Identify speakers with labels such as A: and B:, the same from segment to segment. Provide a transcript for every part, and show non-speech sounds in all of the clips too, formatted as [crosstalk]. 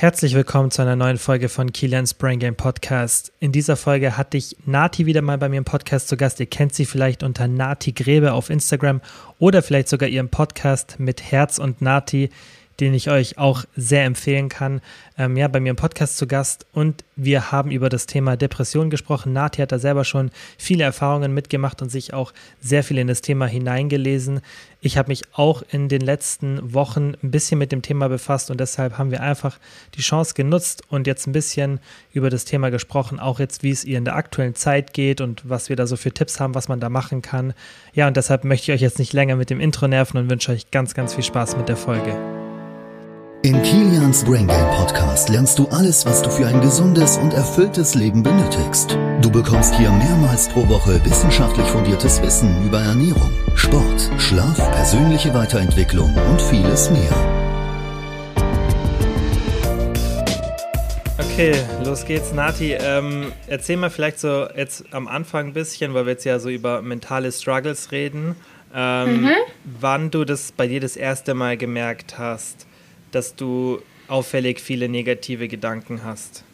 A: Herzlich willkommen zu einer neuen Folge von Kilians Brain Game Podcast. In dieser Folge hatte ich Nati wieder mal bei mir im Podcast zu Gast. Ihr kennt sie vielleicht unter Nati Grebe auf Instagram oder vielleicht sogar ihren Podcast mit Herz und Nati den ich euch auch sehr empfehlen kann. Ähm, ja, bei mir im Podcast zu Gast und wir haben über das Thema Depression gesprochen. Nati hat da selber schon viele Erfahrungen mitgemacht und sich auch sehr viel in das Thema hineingelesen. Ich habe mich auch in den letzten Wochen ein bisschen mit dem Thema befasst und deshalb haben wir einfach die Chance genutzt und jetzt ein bisschen über das Thema gesprochen, auch jetzt, wie es ihr in der aktuellen Zeit geht und was wir da so für Tipps haben, was man da machen kann. Ja, und deshalb möchte ich euch jetzt nicht länger mit dem Intro nerven und wünsche euch ganz, ganz viel Spaß mit der Folge.
B: In Kilians Brain Game Podcast lernst du alles, was du für ein gesundes und erfülltes Leben benötigst. Du bekommst hier mehrmals pro Woche wissenschaftlich fundiertes Wissen über Ernährung, Sport, Schlaf, persönliche Weiterentwicklung und vieles mehr.
A: Okay, los geht's, Nati. Ähm, erzähl mal vielleicht so jetzt am Anfang ein bisschen, weil wir jetzt ja so über mentale Struggles reden, ähm, mhm. wann du das bei dir das erste Mal gemerkt hast dass du auffällig viele negative Gedanken hast?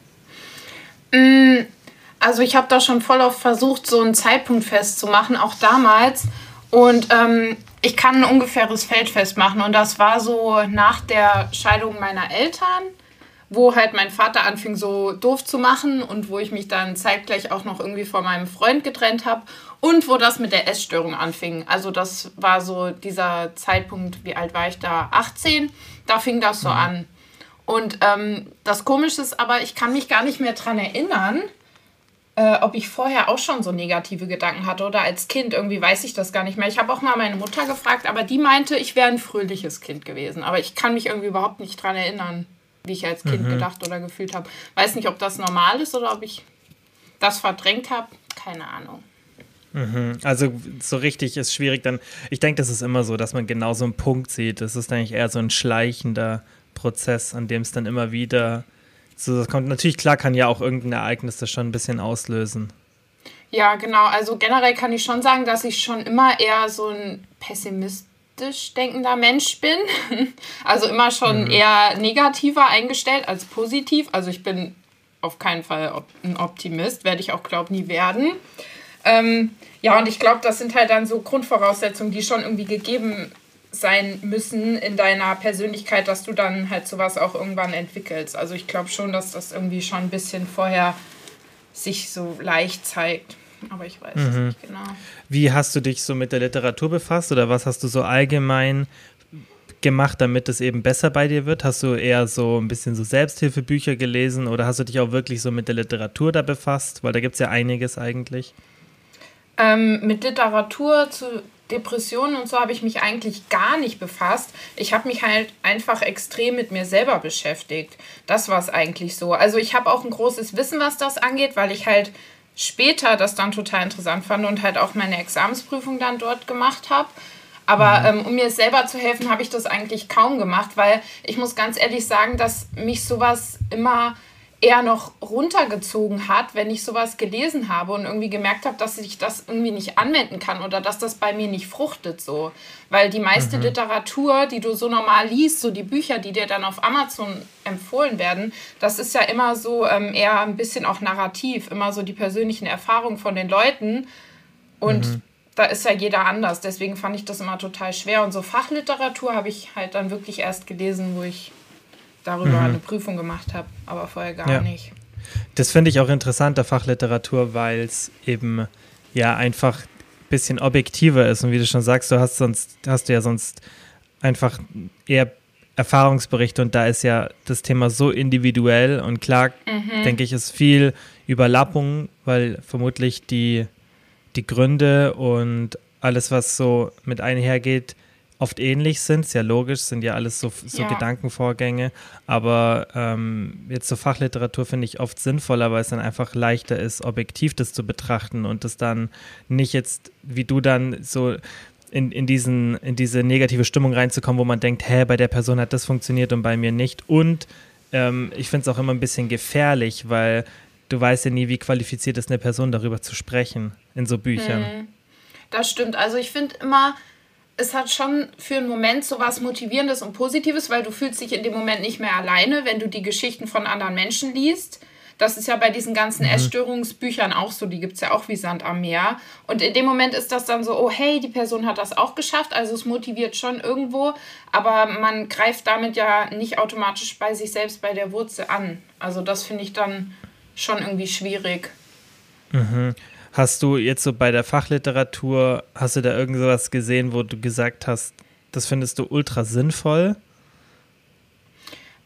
C: Mm, also ich habe da schon voll oft versucht, so einen Zeitpunkt festzumachen, auch damals. Und ähm, ich kann ein ungefähres Feld festmachen. Und das war so nach der Scheidung meiner Eltern, wo halt mein Vater anfing, so doof zu machen und wo ich mich dann zeitgleich auch noch irgendwie von meinem Freund getrennt habe und wo das mit der Essstörung anfing. Also das war so dieser Zeitpunkt, wie alt war ich da? 18 da fing das so mhm. an. Und ähm, das Komische ist aber, ich kann mich gar nicht mehr daran erinnern, äh, ob ich vorher auch schon so negative Gedanken hatte oder als Kind. Irgendwie weiß ich das gar nicht mehr. Ich habe auch mal meine Mutter gefragt, aber die meinte, ich wäre ein fröhliches Kind gewesen. Aber ich kann mich irgendwie überhaupt nicht daran erinnern, wie ich als Kind mhm. gedacht oder gefühlt habe. Weiß nicht, ob das normal ist oder ob ich das verdrängt habe. Keine Ahnung.
A: Mhm. Also so richtig ist schwierig dann. Ich denke, das ist immer so, dass man genau so einen Punkt sieht. Das ist eigentlich eher so ein schleichender Prozess, an dem es dann immer wieder so das kommt. Natürlich klar kann ja auch irgendein Ereignis das schon ein bisschen auslösen.
C: Ja, genau. Also generell kann ich schon sagen, dass ich schon immer eher so ein pessimistisch denkender Mensch bin. [laughs] Also immer schon mhm. eher negativer eingestellt als positiv. Also ich bin auf keinen Fall ein Optimist, werde ich auch, glaube nie werden. Ähm, ja, und ich glaube, das sind halt dann so Grundvoraussetzungen, die schon irgendwie gegeben sein müssen in deiner Persönlichkeit, dass du dann halt sowas auch irgendwann entwickelst. Also ich glaube schon, dass das irgendwie schon ein bisschen vorher sich so leicht zeigt. Aber ich weiß mhm. es nicht genau.
A: Wie hast du dich so mit der Literatur befasst oder was hast du so allgemein gemacht, damit es eben besser bei dir wird? Hast du eher so ein bisschen so Selbsthilfebücher gelesen oder hast du dich auch wirklich so mit der Literatur da befasst? Weil da gibt es ja einiges eigentlich.
C: Ähm, mit Literatur zu Depressionen und so habe ich mich eigentlich gar nicht befasst. Ich habe mich halt einfach extrem mit mir selber beschäftigt. Das war es eigentlich so. Also ich habe auch ein großes Wissen, was das angeht, weil ich halt später das dann total interessant fand und halt auch meine Examensprüfung dann dort gemacht habe. Aber mhm. ähm, um mir selber zu helfen, habe ich das eigentlich kaum gemacht, weil ich muss ganz ehrlich sagen, dass mich sowas immer eher noch runtergezogen hat, wenn ich sowas gelesen habe und irgendwie gemerkt habe, dass ich das irgendwie nicht anwenden kann oder dass das bei mir nicht fruchtet so. Weil die meiste mhm. Literatur, die du so normal liest, so die Bücher, die dir dann auf Amazon empfohlen werden, das ist ja immer so ähm, eher ein bisschen auch narrativ, immer so die persönlichen Erfahrungen von den Leuten und mhm. da ist ja jeder anders. Deswegen fand ich das immer total schwer und so Fachliteratur habe ich halt dann wirklich erst gelesen, wo ich darüber mhm. eine Prüfung gemacht habe, aber vorher gar ja. nicht.
A: Das finde ich auch interessant, der Fachliteratur, weil es eben ja einfach ein bisschen objektiver ist. Und wie du schon sagst, du hast sonst, hast du ja sonst einfach eher Erfahrungsberichte und da ist ja das Thema so individuell und klar, mhm. denke ich, ist viel Überlappung, weil vermutlich die, die Gründe und alles, was so mit einhergeht, oft ähnlich sind, ist ja logisch, sind ja alles so, so ja. Gedankenvorgänge, aber ähm, jetzt so Fachliteratur finde ich oft sinnvoller, weil es dann einfach leichter ist, objektiv das zu betrachten und das dann nicht jetzt, wie du dann so in, in, diesen, in diese negative Stimmung reinzukommen, wo man denkt, hä, bei der Person hat das funktioniert und bei mir nicht. Und ähm, ich finde es auch immer ein bisschen gefährlich, weil du weißt ja nie, wie qualifiziert ist eine Person, darüber zu sprechen in so Büchern.
C: Mhm. Das stimmt. Also ich finde immer, es hat schon für einen Moment so was Motivierendes und Positives, weil du fühlst dich in dem Moment nicht mehr alleine, wenn du die Geschichten von anderen Menschen liest. Das ist ja bei diesen ganzen mhm. Essstörungsbüchern auch so, die gibt es ja auch wie Sand am Meer. Und in dem Moment ist das dann so, oh hey, die Person hat das auch geschafft, also es motiviert schon irgendwo, aber man greift damit ja nicht automatisch bei sich selbst bei der Wurzel an. Also das finde ich dann schon irgendwie schwierig.
A: Mhm. Hast du jetzt so bei der Fachliteratur, hast du da irgendwas gesehen, wo du gesagt hast, das findest du ultra sinnvoll?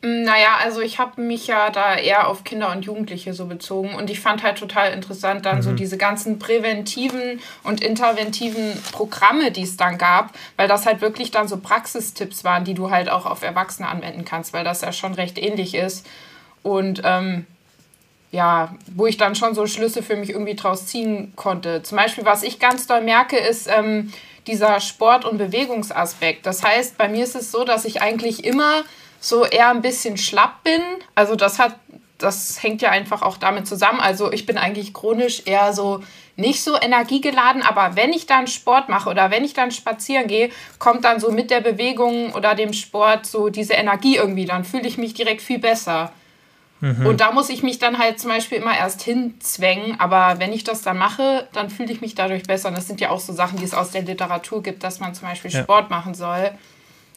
C: Mm, naja, also ich habe mich ja da eher auf Kinder und Jugendliche so bezogen und ich fand halt total interessant dann mhm. so diese ganzen präventiven und interventiven Programme, die es dann gab, weil das halt wirklich dann so Praxistipps waren, die du halt auch auf Erwachsene anwenden kannst, weil das ja schon recht ähnlich ist. Und ähm, ja, wo ich dann schon so Schlüsse für mich irgendwie draus ziehen konnte. Zum Beispiel, was ich ganz doll merke, ist ähm, dieser Sport- und Bewegungsaspekt. Das heißt, bei mir ist es so, dass ich eigentlich immer so eher ein bisschen schlapp bin. Also das hat, das hängt ja einfach auch damit zusammen. Also ich bin eigentlich chronisch eher so nicht so energiegeladen, aber wenn ich dann Sport mache oder wenn ich dann spazieren gehe, kommt dann so mit der Bewegung oder dem Sport so diese Energie irgendwie. Dann fühle ich mich direkt viel besser. Mhm. Und da muss ich mich dann halt zum Beispiel immer erst hinzwängen. Aber wenn ich das dann mache, dann fühle ich mich dadurch besser. Und das sind ja auch so Sachen, die es aus der Literatur gibt, dass man zum Beispiel ja. Sport machen soll.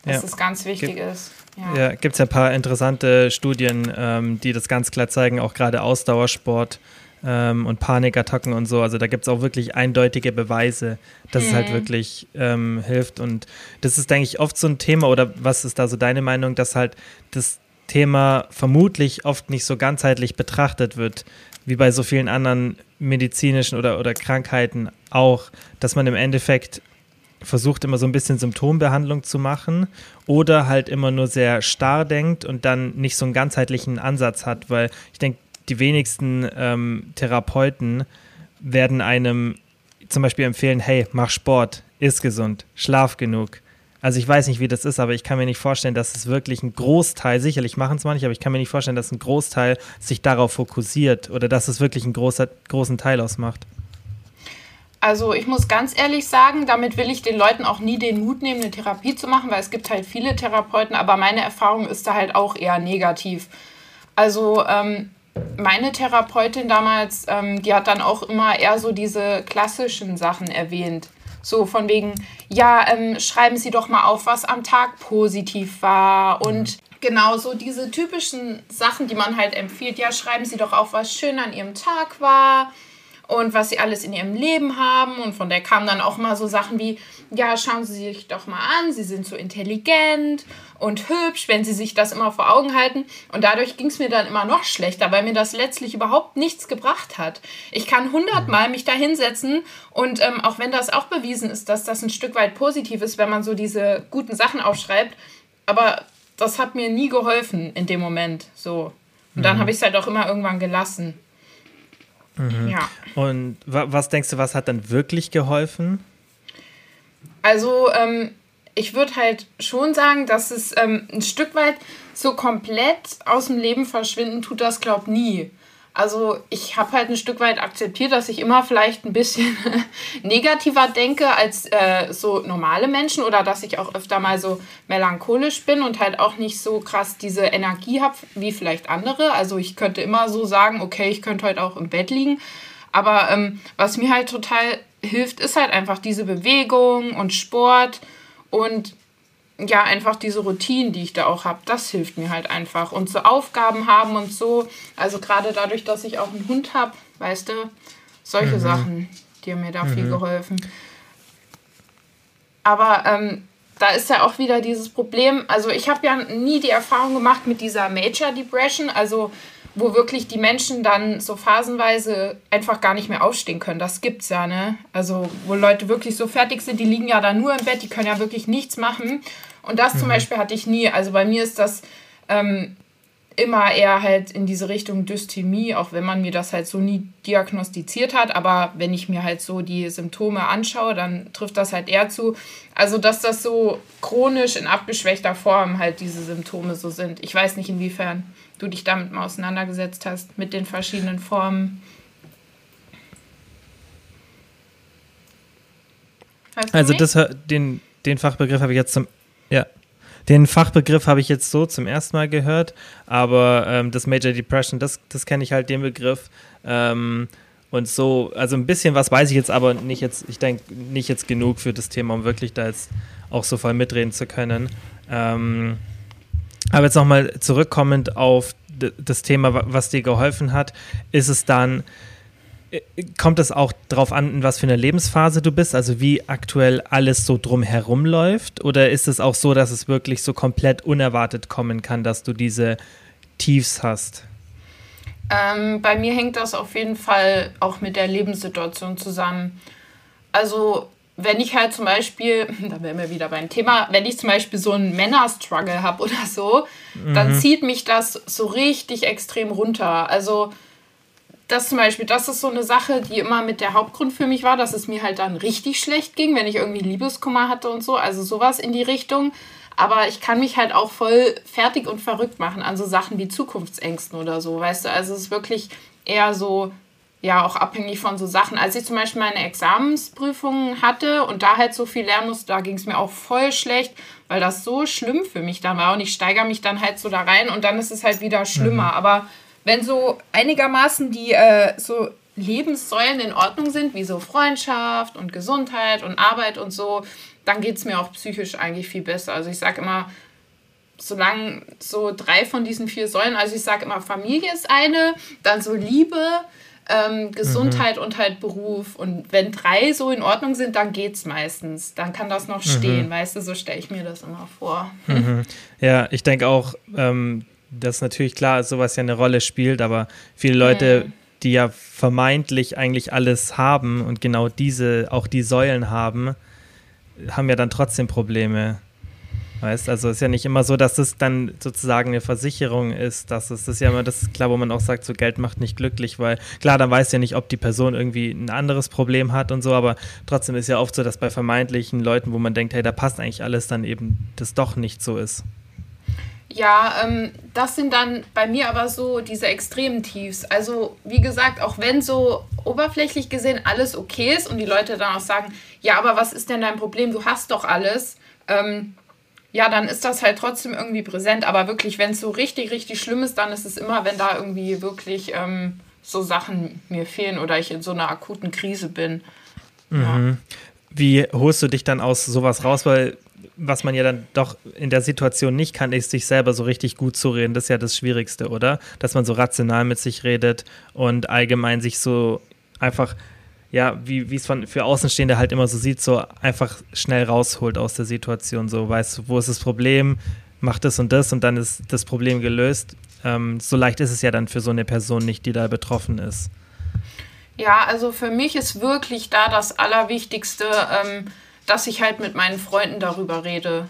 C: Dass ja. das ganz wichtig Gibt, ist.
A: Ja, ja gibt es ja ein paar interessante Studien, ähm, die das ganz klar zeigen, auch gerade Ausdauersport ähm, und Panikattacken und so. Also da gibt es auch wirklich eindeutige Beweise, dass mhm. es halt mhm. wirklich ähm, hilft. Und das ist, denke ich, oft so ein Thema, oder was ist da so deine Meinung, dass halt das Thema vermutlich oft nicht so ganzheitlich betrachtet wird, wie bei so vielen anderen medizinischen oder, oder Krankheiten auch, dass man im Endeffekt versucht immer so ein bisschen Symptombehandlung zu machen oder halt immer nur sehr starr denkt und dann nicht so einen ganzheitlichen Ansatz hat, weil ich denke, die wenigsten ähm, Therapeuten werden einem zum Beispiel empfehlen, hey, mach Sport, iss gesund, schlaf genug, also ich weiß nicht, wie das ist, aber ich kann mir nicht vorstellen, dass es wirklich ein Großteil, sicherlich machen es manche, aber ich kann mir nicht vorstellen, dass ein Großteil sich darauf fokussiert oder dass es wirklich einen großer, großen Teil ausmacht.
C: Also ich muss ganz ehrlich sagen, damit will ich den Leuten auch nie den Mut nehmen, eine Therapie zu machen, weil es gibt halt viele Therapeuten, aber meine Erfahrung ist da halt auch eher negativ. Also ähm, meine Therapeutin damals, ähm, die hat dann auch immer eher so diese klassischen Sachen erwähnt. So von wegen, ja, ähm, schreiben Sie doch mal auf, was am Tag positiv war und genau so diese typischen Sachen, die man halt empfiehlt. Ja, schreiben Sie doch auf, was schön an Ihrem Tag war und was sie alles in ihrem Leben haben. Und von der kamen dann auch mal so Sachen wie, ja, schauen Sie sich doch mal an, Sie sind so intelligent und hübsch, wenn Sie sich das immer vor Augen halten. Und dadurch ging es mir dann immer noch schlechter, weil mir das letztlich überhaupt nichts gebracht hat. Ich kann hundertmal mich da hinsetzen und ähm, auch wenn das auch bewiesen ist, dass das ein Stück weit positiv ist, wenn man so diese guten Sachen aufschreibt, aber das hat mir nie geholfen in dem Moment so. Und dann mhm. habe ich es halt auch immer irgendwann gelassen.
A: Mhm. Ja. Und was denkst du, was hat dann wirklich geholfen?
C: Also, ähm, ich würde halt schon sagen, dass es ähm, ein Stück weit so komplett aus dem Leben verschwinden tut das, glaub nie. Also ich habe halt ein Stück weit akzeptiert, dass ich immer vielleicht ein bisschen [laughs] negativer denke als äh, so normale Menschen oder dass ich auch öfter mal so melancholisch bin und halt auch nicht so krass diese Energie habe wie vielleicht andere. Also ich könnte immer so sagen, okay, ich könnte heute auch im Bett liegen. Aber ähm, was mir halt total hilft, ist halt einfach diese Bewegung und Sport und ja, einfach diese Routinen, die ich da auch habe, das hilft mir halt einfach. Und so Aufgaben haben und so, also gerade dadurch, dass ich auch einen Hund habe, weißt du, solche mhm. Sachen, die haben mir da mhm. viel geholfen. Aber ähm, da ist ja auch wieder dieses Problem, also ich habe ja nie die Erfahrung gemacht mit dieser Major Depression, also wo wirklich die Menschen dann so phasenweise einfach gar nicht mehr aufstehen können. Das gibt's ja, ne? Also, wo Leute wirklich so fertig sind, die liegen ja da nur im Bett, die können ja wirklich nichts machen. Und das mhm. zum Beispiel hatte ich nie. Also bei mir ist das ähm, immer eher halt in diese Richtung Dysthymie, auch wenn man mir das halt so nie diagnostiziert hat. Aber wenn ich mir halt so die Symptome anschaue, dann trifft das halt eher zu. Also, dass das so chronisch in abgeschwächter Form halt diese Symptome so sind. Ich weiß nicht, inwiefern du dich damit mal auseinandergesetzt hast, mit den verschiedenen Formen.
A: Weißt also, das, den, den Fachbegriff habe ich jetzt zum, ja, den Fachbegriff habe ich jetzt so zum ersten Mal gehört, aber ähm, das Major Depression, das, das kenne ich halt den Begriff. Ähm, und so, also ein bisschen was weiß ich jetzt, aber nicht jetzt, ich denke, nicht jetzt genug für das Thema, um wirklich da jetzt auch so voll mitreden zu können. Ähm, aber jetzt nochmal zurückkommend auf das Thema, was dir geholfen hat, ist es dann, äh, kommt es auch darauf an, in was für eine Lebensphase du bist, also wie aktuell alles so drumherum läuft? Oder ist es auch so, dass es wirklich so komplett unerwartet kommen kann, dass du diese Tiefs hast?
C: Ähm, bei mir hängt das auf jeden Fall auch mit der Lebenssituation zusammen. Also wenn ich halt zum Beispiel, [laughs] da wären wir wieder beim Thema, wenn ich zum Beispiel so einen Männerstruggle habe oder so, mhm. dann zieht mich das so richtig extrem runter. Also das zum Beispiel, das ist so eine Sache, die immer mit der Hauptgrund für mich war, dass es mir halt dann richtig schlecht ging, wenn ich irgendwie Liebeskummer hatte und so. Also sowas in die Richtung. Aber ich kann mich halt auch voll fertig und verrückt machen an so Sachen wie Zukunftsängsten oder so, weißt du? Also es ist wirklich eher so, ja, auch abhängig von so Sachen. Als ich zum Beispiel meine Examensprüfungen hatte und da halt so viel lernen musste, da ging es mir auch voll schlecht, weil das so schlimm für mich dann war. Und ich steigere mich dann halt so da rein und dann ist es halt wieder schlimmer. Mhm. Aber wenn so einigermaßen die äh, so Lebenssäulen in Ordnung sind, wie so Freundschaft und Gesundheit und Arbeit und so, dann geht es mir auch psychisch eigentlich viel besser. Also ich sage immer, solange so drei von diesen vier Säulen, also ich sage immer, Familie ist eine, dann so Liebe, ähm, Gesundheit mhm. und halt Beruf. Und wenn drei so in Ordnung sind, dann geht es meistens. Dann kann das noch mhm. stehen, weißt du, so stelle ich mir das immer vor.
A: Mhm. Ja, ich denke auch, ähm, dass natürlich klar sowas ja eine Rolle spielt, aber viele Leute, mhm. die ja vermeintlich eigentlich alles haben und genau diese, auch die Säulen haben, haben ja dann trotzdem Probleme. Weißt, also ist ja nicht immer so, dass es dann sozusagen eine Versicherung ist, dass es das ist ja immer das klar, wo man auch sagt, so Geld macht nicht glücklich, weil klar, dann weiß ja nicht, ob die Person irgendwie ein anderes Problem hat und so, aber trotzdem ist ja oft so, dass bei vermeintlichen Leuten, wo man denkt, hey, da passt eigentlich alles, dann eben das doch nicht so ist.
C: Ja, ähm, das sind dann bei mir aber so diese extremen Tiefs. Also wie gesagt, auch wenn so oberflächlich gesehen alles okay ist und die Leute dann auch sagen, ja, aber was ist denn dein Problem? Du hast doch alles. Ähm, ja, dann ist das halt trotzdem irgendwie präsent. Aber wirklich, wenn es so richtig, richtig schlimm ist, dann ist es immer, wenn da irgendwie wirklich ähm, so Sachen mir fehlen oder ich in so einer akuten Krise bin.
A: Mhm. Ja. Wie holst du dich dann aus sowas raus? Weil was man ja dann doch in der Situation nicht kann, ist sich selber so richtig gut zu reden. Das ist ja das Schwierigste, oder? Dass man so rational mit sich redet und allgemein sich so einfach, ja, wie es für Außenstehende halt immer so sieht, so einfach schnell rausholt aus der Situation. So, weißt du, wo ist das Problem? Mach das und das und dann ist das Problem gelöst. Ähm, so leicht ist es ja dann für so eine Person nicht, die da betroffen ist.
C: Ja, also für mich ist wirklich da das Allerwichtigste, ähm, dass ich halt mit meinen Freunden darüber rede.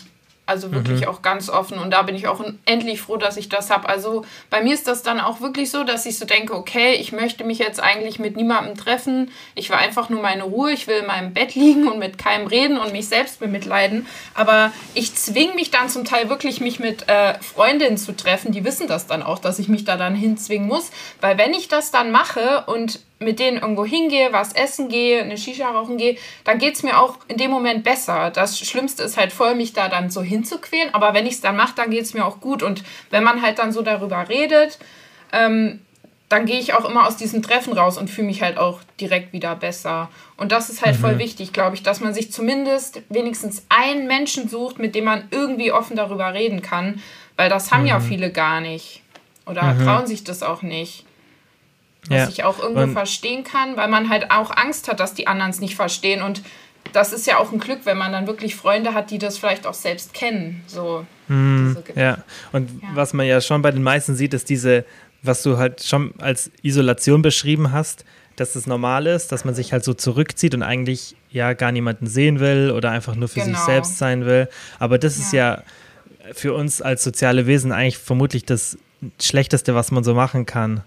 C: Also wirklich mhm. auch ganz offen. Und da bin ich auch endlich froh, dass ich das habe. Also bei mir ist das dann auch wirklich so, dass ich so denke, okay, ich möchte mich jetzt eigentlich mit niemandem treffen. Ich will einfach nur meine Ruhe. Ich will in meinem Bett [laughs] liegen und mit keinem reden und mich selbst bemitleiden. Aber ich zwinge mich dann zum Teil wirklich, mich mit äh, Freundinnen zu treffen. Die wissen das dann auch, dass ich mich da dann hinzwingen muss. Weil wenn ich das dann mache und mit denen irgendwo hingehe, was essen gehe, eine Shisha rauchen gehe, dann geht es mir auch in dem Moment besser. Das Schlimmste ist halt voll, mich da dann so hinzuquälen, aber wenn ich es dann mache, dann geht es mir auch gut. Und wenn man halt dann so darüber redet, ähm, dann gehe ich auch immer aus diesem Treffen raus und fühle mich halt auch direkt wieder besser. Und das ist halt mhm. voll wichtig, glaube ich, dass man sich zumindest wenigstens einen Menschen sucht, mit dem man irgendwie offen darüber reden kann, weil das haben mhm. ja viele gar nicht. Oder mhm. trauen sich das auch nicht. Was ja. ich auch irgendwo und verstehen kann, weil man halt auch Angst hat, dass die anderen es nicht verstehen. Und das ist ja auch ein Glück, wenn man dann wirklich Freunde hat, die das vielleicht auch selbst kennen. So.
A: Mm, ja, und ja. was man ja schon bei den meisten sieht, ist diese, was du halt schon als Isolation beschrieben hast, dass es normal ist, dass man sich halt so zurückzieht und eigentlich ja gar niemanden sehen will oder einfach nur für genau. sich selbst sein will. Aber das ja. ist ja für uns als soziale Wesen eigentlich vermutlich das Schlechteste, was man so machen kann.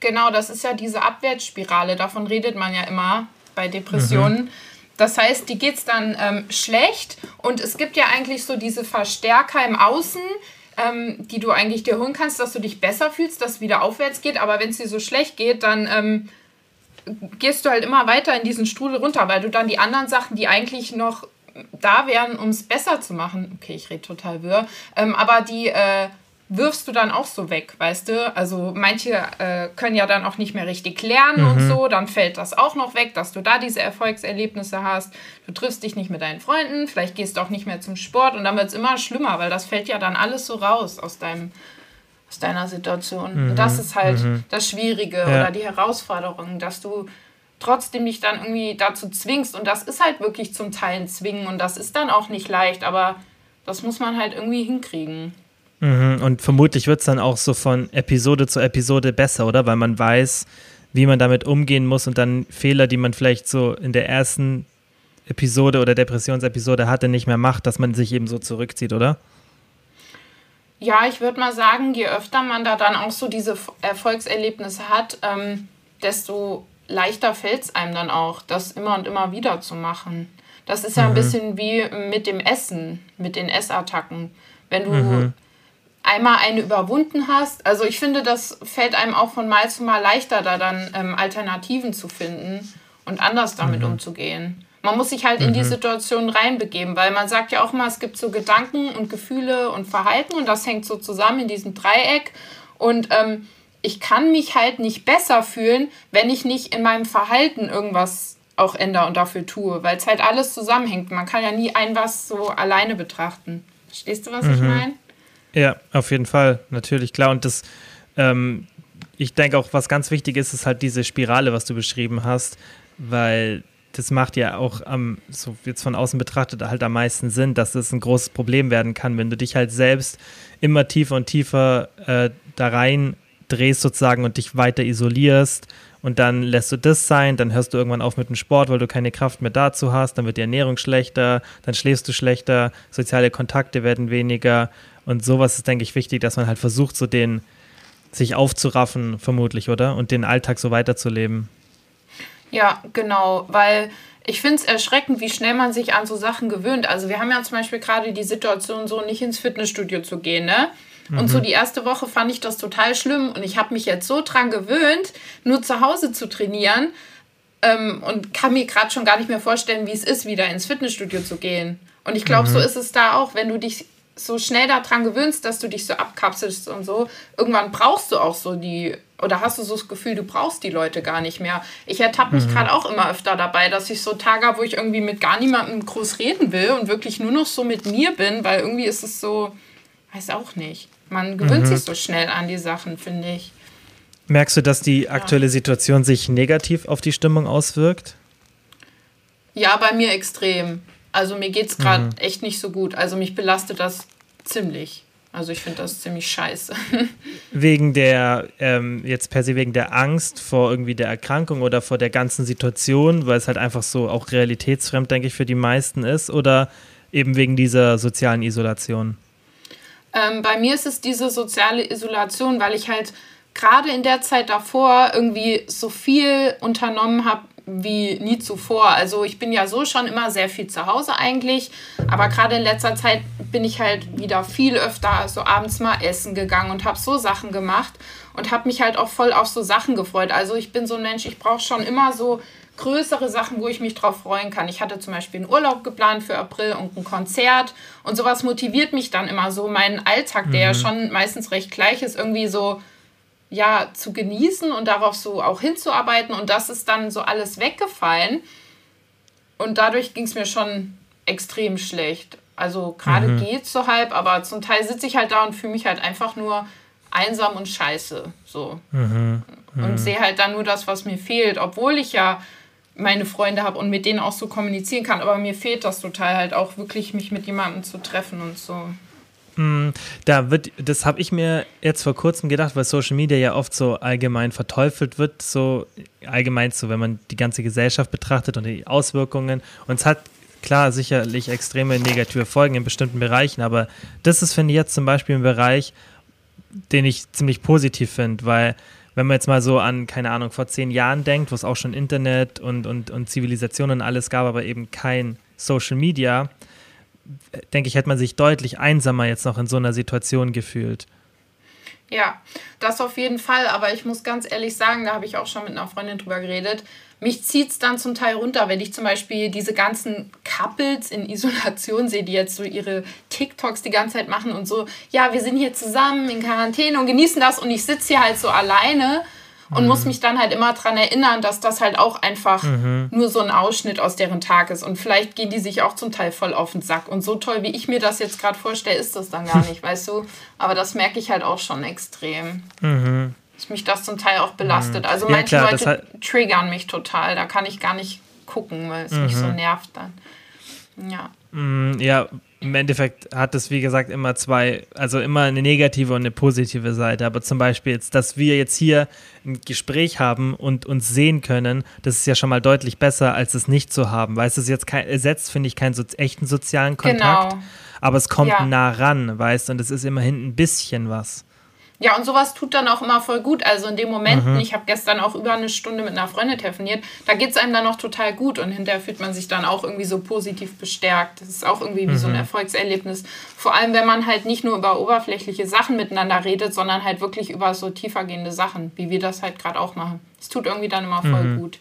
C: Genau, das ist ja diese Abwärtsspirale, davon redet man ja immer bei Depressionen. Mhm. Das heißt, die geht es dann ähm, schlecht und es gibt ja eigentlich so diese Verstärker im Außen, ähm, die du eigentlich dir holen kannst, dass du dich besser fühlst, dass es wieder aufwärts geht. Aber wenn es dir so schlecht geht, dann ähm, gehst du halt immer weiter in diesen Strudel runter, weil du dann die anderen Sachen, die eigentlich noch da wären, um es besser zu machen, okay, ich rede total wirr, ähm, aber die äh, wirfst du dann auch so weg, weißt du? Also manche äh, können ja dann auch nicht mehr richtig lernen mhm. und so, dann fällt das auch noch weg, dass du da diese Erfolgserlebnisse hast. Du triffst dich nicht mit deinen Freunden, vielleicht gehst du auch nicht mehr zum Sport und dann wird es immer schlimmer, weil das fällt ja dann alles so raus aus deinem aus deiner Situation. Mhm. Und das ist halt mhm. das Schwierige ja. oder die Herausforderung, dass du trotzdem dich dann irgendwie dazu zwingst. Und das ist halt wirklich zum Teil ein Zwingen und das ist dann auch nicht leicht, aber das muss man halt irgendwie hinkriegen.
A: Mhm. Und vermutlich wird es dann auch so von Episode zu Episode besser, oder? Weil man weiß, wie man damit umgehen muss und dann Fehler, die man vielleicht so in der ersten Episode oder Depressionsepisode hatte, nicht mehr macht, dass man sich eben so zurückzieht, oder?
C: Ja, ich würde mal sagen, je öfter man da dann auch so diese Erfolgserlebnisse hat, ähm, desto leichter fällt es einem dann auch, das immer und immer wieder zu machen. Das ist ja mhm. ein bisschen wie mit dem Essen, mit den Essattacken. Wenn du mhm. Einmal eine überwunden hast, also ich finde, das fällt einem auch von Mal zu Mal leichter, da dann ähm, Alternativen zu finden und anders damit mhm. umzugehen. Man muss sich halt in die mhm. Situation reinbegeben, weil man sagt ja auch mal, es gibt so Gedanken und Gefühle und Verhalten und das hängt so zusammen in diesem Dreieck. Und ähm, ich kann mich halt nicht besser fühlen, wenn ich nicht in meinem Verhalten irgendwas auch ändere und dafür tue, weil es halt alles zusammenhängt. Man kann ja nie ein was so alleine betrachten. Verstehst du, was mhm. ich meine?
A: Ja, auf jeden Fall, natürlich, klar. Und das, ähm, ich denke auch, was ganz wichtig ist, ist halt diese Spirale, was du beschrieben hast, weil das macht ja auch am, so jetzt von außen betrachtet, halt am meisten Sinn, dass das ein großes Problem werden kann, wenn du dich halt selbst immer tiefer und tiefer äh, da rein drehst sozusagen und dich weiter isolierst und dann lässt du das sein, dann hörst du irgendwann auf mit dem Sport, weil du keine Kraft mehr dazu hast, dann wird die Ernährung schlechter, dann schläfst du schlechter, soziale Kontakte werden weniger und sowas ist, denke ich, wichtig, dass man halt versucht, so den sich aufzuraffen, vermutlich, oder? Und den Alltag so weiterzuleben.
C: Ja, genau, weil ich finde es erschreckend, wie schnell man sich an so Sachen gewöhnt. Also wir haben ja zum Beispiel gerade die Situation, so nicht ins Fitnessstudio zu gehen, ne? Und mhm. so die erste Woche fand ich das total schlimm und ich habe mich jetzt so dran gewöhnt, nur zu Hause zu trainieren ähm, und kann mir gerade schon gar nicht mehr vorstellen, wie es ist, wieder ins Fitnessstudio zu gehen. Und ich glaube, mhm. so ist es da auch, wenn du dich so schnell daran gewöhnst, dass du dich so abkapselst und so, irgendwann brauchst du auch so die, oder hast du so das Gefühl, du brauchst die Leute gar nicht mehr. Ich ertappe mich mhm. gerade auch immer öfter dabei, dass ich so Tage habe, wo ich irgendwie mit gar niemandem groß reden will und wirklich nur noch so mit mir bin, weil irgendwie ist es so, weiß auch nicht. Man gewöhnt mhm. sich so schnell an die Sachen, finde ich.
A: Merkst du, dass die aktuelle Situation sich negativ auf die Stimmung auswirkt?
C: Ja, bei mir extrem. Also mir geht es gerade mhm. echt nicht so gut. Also mich belastet das ziemlich. Also ich finde das ziemlich scheiße. [laughs]
A: Wegen der, ähm, jetzt per se wegen der Angst vor irgendwie der Erkrankung oder vor der ganzen Situation, weil es halt einfach so auch realitätsfremd, denke ich, für die meisten ist, oder eben wegen dieser sozialen Isolation?
C: Ähm, bei mir ist es diese soziale Isolation, weil ich halt gerade in der Zeit davor irgendwie so viel unternommen habe wie nie zuvor. Also ich bin ja so schon immer sehr viel zu Hause eigentlich, aber gerade in letzter Zeit bin ich halt wieder viel öfter so abends mal essen gegangen und habe so Sachen gemacht und habe mich halt auch voll auf so Sachen gefreut. Also ich bin so ein Mensch, ich brauche schon immer so größere Sachen, wo ich mich drauf freuen kann. Ich hatte zum Beispiel einen Urlaub geplant für April und ein Konzert und sowas motiviert mich dann immer so, meinen Alltag, der ja mhm. schon meistens recht gleich ist, irgendwie so ja zu genießen und darauf so auch hinzuarbeiten und das ist dann so alles weggefallen und dadurch ging es mir schon extrem schlecht. Also gerade mhm. geht so halb, aber zum Teil sitze ich halt da und fühle mich halt einfach nur einsam und scheiße so. Mhm. Mhm. Und sehe halt dann nur das, was mir fehlt, obwohl ich ja meine Freunde habe und mit denen auch so kommunizieren kann. Aber mir fehlt das total halt auch wirklich, mich mit jemandem zu treffen und so.
A: Mm, da wird, das habe ich mir jetzt vor kurzem gedacht, weil Social Media ja oft so allgemein verteufelt wird, so allgemein so, wenn man die ganze Gesellschaft betrachtet und die Auswirkungen. Und es hat klar sicherlich extreme negative Folgen in bestimmten Bereichen, aber das ist, finde ich, jetzt zum Beispiel ein Bereich, den ich ziemlich positiv finde, weil wenn man jetzt mal so an, keine Ahnung, vor zehn Jahren denkt, wo es auch schon Internet und, und, und Zivilisation und alles gab, aber eben kein Social Media, denke ich, hätte man sich deutlich einsamer jetzt noch in so einer Situation gefühlt.
C: Ja, das auf jeden Fall. Aber ich muss ganz ehrlich sagen, da habe ich auch schon mit einer Freundin drüber geredet. Mich zieht es dann zum Teil runter, wenn ich zum Beispiel diese ganzen Couples in Isolation sehe, die jetzt so ihre TikToks die ganze Zeit machen und so, ja, wir sind hier zusammen in Quarantäne und genießen das und ich sitze hier halt so alleine und mhm. muss mich dann halt immer daran erinnern, dass das halt auch einfach mhm. nur so ein Ausschnitt aus deren Tag ist. Und vielleicht gehen die sich auch zum Teil voll auf den Sack. Und so toll, wie ich mir das jetzt gerade vorstelle, ist das dann gar [laughs] nicht, weißt du? Aber das merke ich halt auch schon extrem. Mhm. Dass mich das zum Teil auch belastet. Mhm. Also ja, manche klar, Leute triggern mich total. Da kann ich gar nicht gucken, weil es mich so mhm. nervt dann. Ja.
A: Mm, ja, im Endeffekt hat es, wie gesagt, immer zwei, also immer eine negative und eine positive Seite. Aber zum Beispiel jetzt, dass wir jetzt hier ein Gespräch haben und uns sehen können, das ist ja schon mal deutlich besser, als es nicht zu haben. Weil es ist jetzt kein, ersetzt, finde ich, keinen so, echten sozialen Kontakt. Genau. Aber es kommt ja. nah ran, weißt du, und es ist immerhin ein bisschen was.
C: Ja, und sowas tut dann auch immer voll gut. Also in dem Moment, mhm. ich habe gestern auch über eine Stunde mit einer Freundin telefoniert, da geht es einem dann noch total gut und hinterher fühlt man sich dann auch irgendwie so positiv bestärkt. Das ist auch irgendwie wie mhm. so ein mhm. Erfolgserlebnis. Vor allem, wenn man halt nicht nur über oberflächliche Sachen miteinander redet, sondern halt wirklich über so tiefergehende Sachen, wie wir das halt gerade auch machen. Es tut irgendwie dann immer voll mhm. gut.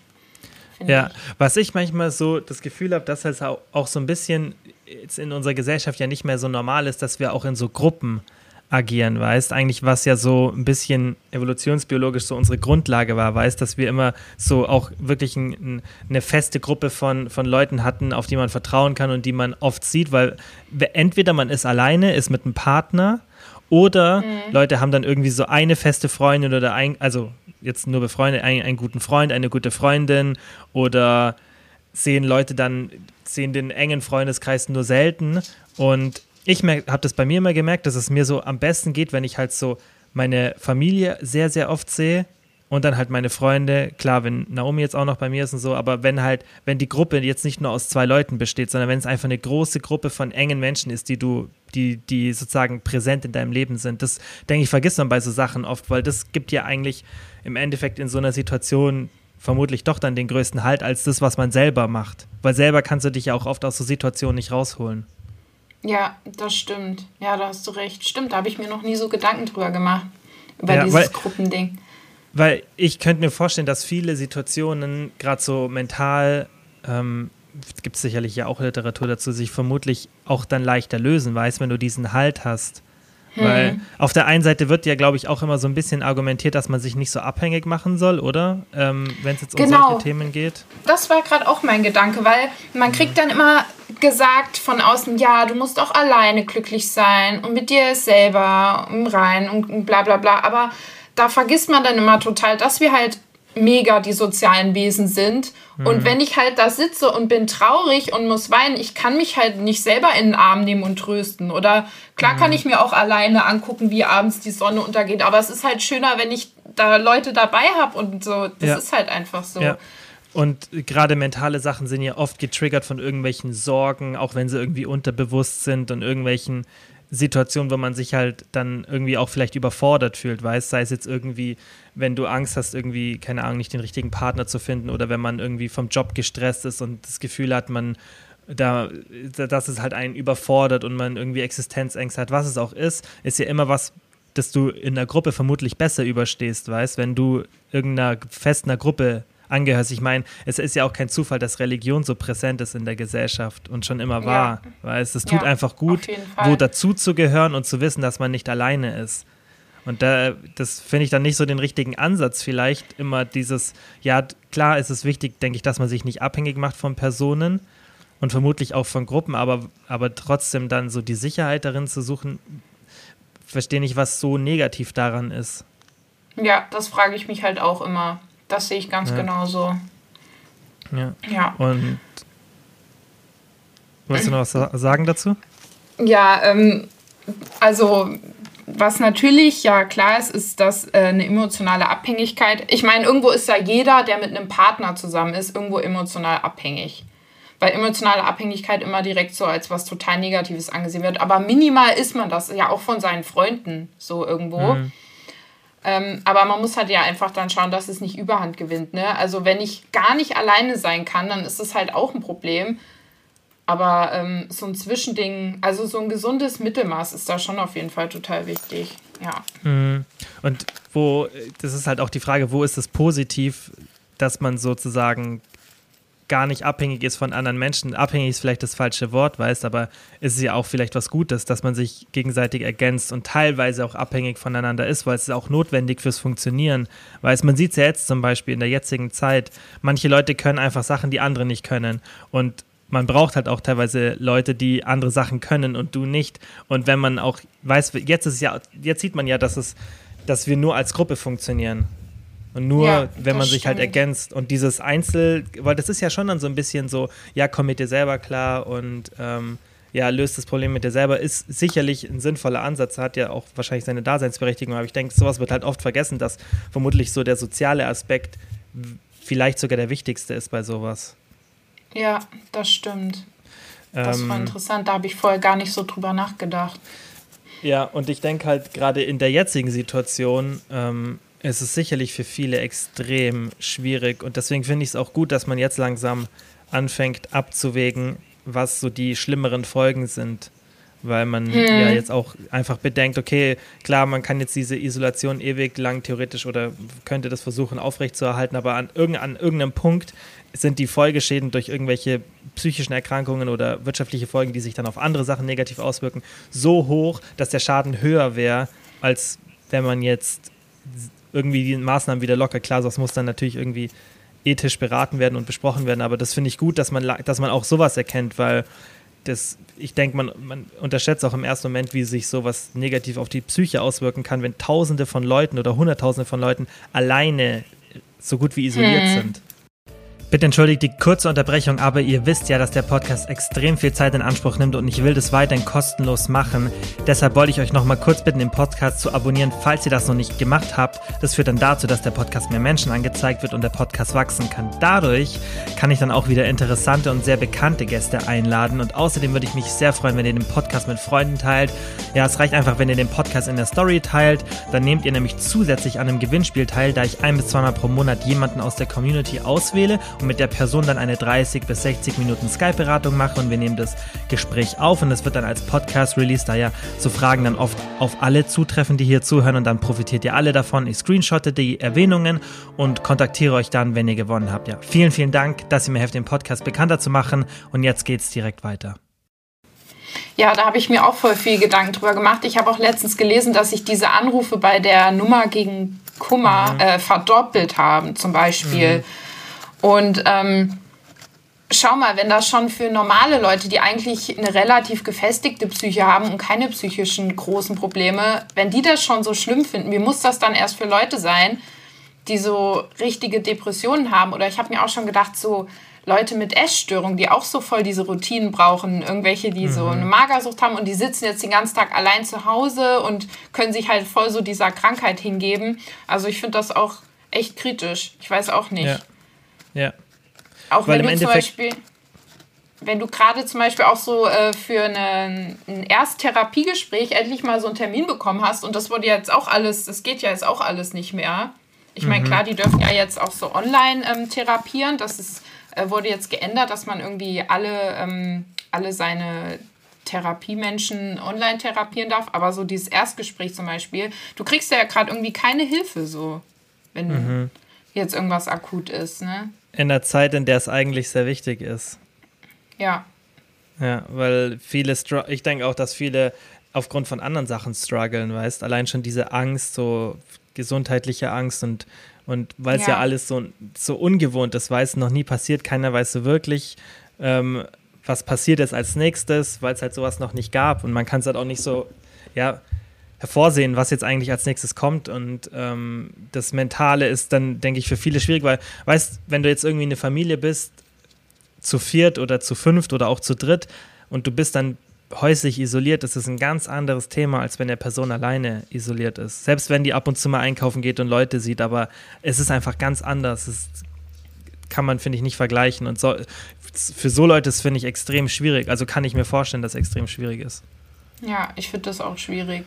A: Ja, was ich manchmal so das Gefühl habe, dass es auch so ein bisschen jetzt in unserer Gesellschaft ja nicht mehr so normal ist, dass wir auch in so Gruppen agieren, weißt, eigentlich was ja so ein bisschen evolutionsbiologisch so unsere Grundlage war, weißt, dass wir immer so auch wirklich ein, eine feste Gruppe von, von Leuten hatten, auf die man vertrauen kann und die man oft sieht, weil entweder man ist alleine, ist mit einem Partner oder mhm. Leute haben dann irgendwie so eine feste Freundin oder ein, also jetzt nur befreundet, einen, einen guten Freund, eine gute Freundin oder sehen Leute dann, sehen den engen Freundeskreis nur selten und ich habe das bei mir immer gemerkt, dass es mir so am besten geht, wenn ich halt so meine Familie sehr, sehr oft sehe und dann halt meine Freunde. Klar, wenn Naomi jetzt auch noch bei mir ist und so, aber wenn halt, wenn die Gruppe jetzt nicht nur aus zwei Leuten besteht, sondern wenn es einfach eine große Gruppe von engen Menschen ist, die du, die, die sozusagen präsent in deinem Leben sind, das denke ich, vergisst man bei so Sachen oft, weil das gibt ja eigentlich im Endeffekt in so einer Situation vermutlich doch dann den größten Halt als das, was man selber macht. Weil selber kannst du dich ja auch oft aus so Situationen nicht rausholen.
C: Ja, das stimmt. Ja, da hast du recht. Stimmt, da habe ich mir noch nie so Gedanken drüber gemacht. Über ja, dieses weil, Gruppending.
A: Weil ich könnte mir vorstellen, dass viele Situationen, gerade so mental, ähm, gibt es sicherlich ja auch Literatur dazu, sich vermutlich auch dann leichter lösen, weißt, wenn du diesen Halt hast. Hm. Weil auf der einen Seite wird ja, glaube ich, auch immer so ein bisschen argumentiert, dass man sich nicht so abhängig machen soll, oder? Ähm, wenn es jetzt genau. um solche Themen geht.
C: Das war gerade auch mein Gedanke, weil man kriegt dann immer gesagt von außen, ja, du musst auch alleine glücklich sein und mit dir selber im Rein und bla bla bla. Aber da vergisst man dann immer total, dass wir halt mega die sozialen Wesen sind. Mhm. Und wenn ich halt da sitze und bin traurig und muss weinen, ich kann mich halt nicht selber in den Arm nehmen und trösten. Oder klar mhm. kann ich mir auch alleine angucken, wie abends die Sonne untergeht. Aber es ist halt schöner, wenn ich da Leute dabei habe und so. Das ja. ist halt einfach so. Ja.
A: Und gerade mentale Sachen sind ja oft getriggert von irgendwelchen Sorgen, auch wenn sie irgendwie unterbewusst sind und irgendwelchen Situationen, wo man sich halt dann irgendwie auch vielleicht überfordert fühlt, weiß, sei es jetzt irgendwie, wenn du Angst hast, irgendwie, keine Ahnung, nicht den richtigen Partner zu finden oder wenn man irgendwie vom Job gestresst ist und das Gefühl hat, man da, dass es halt einen überfordert und man irgendwie Existenzängste hat, was es auch ist, ist ja immer was, das du in der Gruppe vermutlich besser überstehst, weißt, wenn du irgendeiner festen Gruppe angehörst. Ich meine, es ist ja auch kein Zufall, dass Religion so präsent ist in der Gesellschaft und schon immer war. Ja. Weil es, es tut ja, einfach gut, wo dazu zu gehören und zu wissen, dass man nicht alleine ist. Und da, das finde ich dann nicht so den richtigen Ansatz, vielleicht immer dieses, ja, klar ist es wichtig, denke ich, dass man sich nicht abhängig macht von Personen und vermutlich auch von Gruppen, aber, aber trotzdem dann so die Sicherheit darin zu suchen, verstehe nicht, was so negativ daran ist.
C: Ja, das frage ich mich halt auch immer. Das sehe ich ganz ja. genauso.
A: Ja. ja. Und wolltest du noch was sagen dazu?
C: Ja, ähm, also was natürlich ja klar ist, ist, dass äh, eine emotionale Abhängigkeit. Ich meine, irgendwo ist ja jeder, der mit einem Partner zusammen ist, irgendwo emotional abhängig. Weil emotionale Abhängigkeit immer direkt so als was total Negatives angesehen wird. Aber minimal ist man das ja auch von seinen Freunden so irgendwo. Mhm. Ähm, aber man muss halt ja einfach dann schauen, dass es nicht überhand gewinnt. Ne? Also wenn ich gar nicht alleine sein kann, dann ist das halt auch ein Problem. Aber ähm, so ein Zwischending, also so ein gesundes Mittelmaß ist da schon auf jeden Fall total wichtig. ja.
A: Mhm. Und wo, das ist halt auch die Frage, wo ist es positiv, dass man sozusagen gar nicht abhängig ist von anderen Menschen. Abhängig ist vielleicht das falsche Wort, weißt, aber es ist ja auch vielleicht was Gutes, dass man sich gegenseitig ergänzt und teilweise auch abhängig voneinander ist, weil es ist auch notwendig fürs Funktionieren. Weil man sieht es ja jetzt zum Beispiel in der jetzigen Zeit, manche Leute können einfach Sachen, die andere nicht können. Und man braucht halt auch teilweise Leute, die andere Sachen können und du nicht. Und wenn man auch weiß, jetzt ist ja, jetzt sieht man ja, dass es, dass wir nur als Gruppe funktionieren. Und nur, ja, wenn man sich halt stimmt. halt ergänzt. Und dieses Einzel, weil das ist ja schon dann so ein bisschen so, ja, komm mit dir selber klar und ähm, ja, löst das Problem mit dir selber, ist sicherlich ein sinnvoller Ansatz, hat ja auch wahrscheinlich seine Daseinsberechtigung, aber ich denke, sowas wird halt oft vergessen, dass vermutlich so der soziale Aspekt vielleicht sogar der wichtigste ist bei sowas.
C: Ja, das stimmt. Das ähm, war interessant, da habe ich vorher gar nicht so drüber nachgedacht.
A: Ja, und ich denke halt gerade in der jetzigen Situation ähm, es ist sicherlich für viele extrem schwierig und deswegen finde ich es auch gut, dass man jetzt langsam anfängt abzuwägen, was so die schlimmeren Folgen sind. Weil man hm. ja jetzt auch einfach bedenkt, okay, klar, man kann jetzt diese Isolation ewig lang theoretisch oder könnte das versuchen aufrechtzuerhalten, aber an, irgend, an irgendeinem Punkt sind die Folgeschäden durch irgendwelche psychischen Erkrankungen oder wirtschaftliche Folgen, die sich dann auf andere Sachen negativ auswirken, so hoch, dass der Schaden höher wäre, als wenn man jetzt irgendwie die Maßnahmen wieder locker. Klar, das muss dann natürlich irgendwie ethisch beraten werden und besprochen werden, aber das finde ich gut, dass man, dass man auch sowas erkennt, weil das, ich denke, man, man unterschätzt auch im ersten Moment, wie sich sowas negativ auf die Psyche auswirken kann, wenn Tausende von Leuten oder Hunderttausende von Leuten alleine so gut wie isoliert hm. sind. Bitte entschuldigt die kurze Unterbrechung, aber ihr wisst ja, dass der Podcast extrem viel Zeit in Anspruch nimmt und ich will das weiterhin kostenlos machen. Deshalb wollte ich euch noch mal kurz bitten, den Podcast zu abonnieren, falls ihr das noch nicht gemacht habt. Das führt dann dazu, dass der Podcast mehr Menschen angezeigt wird und der Podcast wachsen kann. Dadurch kann ich dann auch wieder interessante und sehr bekannte Gäste einladen und außerdem würde ich mich sehr freuen, wenn ihr den Podcast mit Freunden teilt. Ja, es reicht einfach, wenn ihr den Podcast in der Story teilt. Dann nehmt ihr nämlich zusätzlich an einem Gewinnspiel teil, da ich ein bis zweimal pro Monat jemanden aus der Community auswähle und mit der Person dann eine 30 bis 60 Minuten Skype-Beratung mache und wir nehmen das Gespräch auf und es wird dann als Podcast released, da ja so Fragen dann oft auf alle zutreffen, die hier zuhören und dann profitiert ihr alle davon. Ich screenshotte die Erwähnungen und kontaktiere euch dann, wenn ihr gewonnen habt. Ja, vielen, vielen Dank, dass ihr mir helft, den Podcast bekannter zu machen und jetzt geht's direkt weiter.
C: Ja, da habe ich mir auch voll viel Gedanken drüber gemacht. Ich habe auch letztens gelesen, dass sich diese Anrufe bei der Nummer gegen Kummer mhm. äh, verdoppelt haben, zum Beispiel. Mhm. Und ähm, schau mal, wenn das schon für normale Leute, die eigentlich eine relativ gefestigte Psyche haben und keine psychischen großen Probleme, wenn die das schon so schlimm finden, wie muss das dann erst für Leute sein, die so richtige Depressionen haben? Oder ich habe mir auch schon gedacht, so Leute mit Essstörungen, die auch so voll diese Routinen brauchen, irgendwelche, die mhm. so eine Magersucht haben und die sitzen jetzt den ganzen Tag allein zu Hause und können sich halt voll so dieser Krankheit hingeben. Also ich finde das auch echt kritisch. Ich weiß auch nicht.
A: Ja. Ja.
C: Auch Weil wenn du zum Beispiel, wenn du gerade zum Beispiel auch so äh, für eine, ein Ersttherapiegespräch endlich mal so einen Termin bekommen hast und das wurde jetzt auch alles, das geht ja jetzt auch alles nicht mehr. Ich meine, mhm. klar, die dürfen ja jetzt auch so online ähm, therapieren. Das ist, äh, wurde jetzt geändert, dass man irgendwie alle, ähm, alle seine Therapiemenschen online therapieren darf. Aber so dieses Erstgespräch zum Beispiel, du kriegst ja gerade irgendwie keine Hilfe so, wenn mhm. jetzt irgendwas akut ist, ne?
A: In der Zeit, in der es eigentlich sehr wichtig ist.
C: Ja.
A: Ja, weil viele, ich denke auch, dass viele aufgrund von anderen Sachen strugglen, weißt, allein schon diese Angst, so gesundheitliche Angst und, und weil es ja. ja. alles so, so ungewohnt ist, weil es noch nie passiert, keiner weiß so wirklich, ähm, was passiert ist als nächstes, weil es halt sowas noch nicht gab und man kann es halt auch nicht so, ja, hervorsehen, was jetzt eigentlich als nächstes kommt. Und ähm, das Mentale ist dann, denke ich, für viele schwierig, weil, weißt, wenn du jetzt irgendwie eine Familie bist, zu viert oder zu fünft oder auch zu dritt und du bist dann häuslich isoliert, das ist ein ganz anderes Thema, als wenn der Person alleine isoliert ist. Selbst wenn die ab und zu mal einkaufen geht und Leute sieht, aber es ist einfach ganz anders. Es kann man, finde ich, nicht vergleichen. Und so, für so Leute ist, finde ich, extrem schwierig. Also kann ich mir vorstellen, dass es extrem schwierig ist.
C: Ja, ich finde das auch schwierig.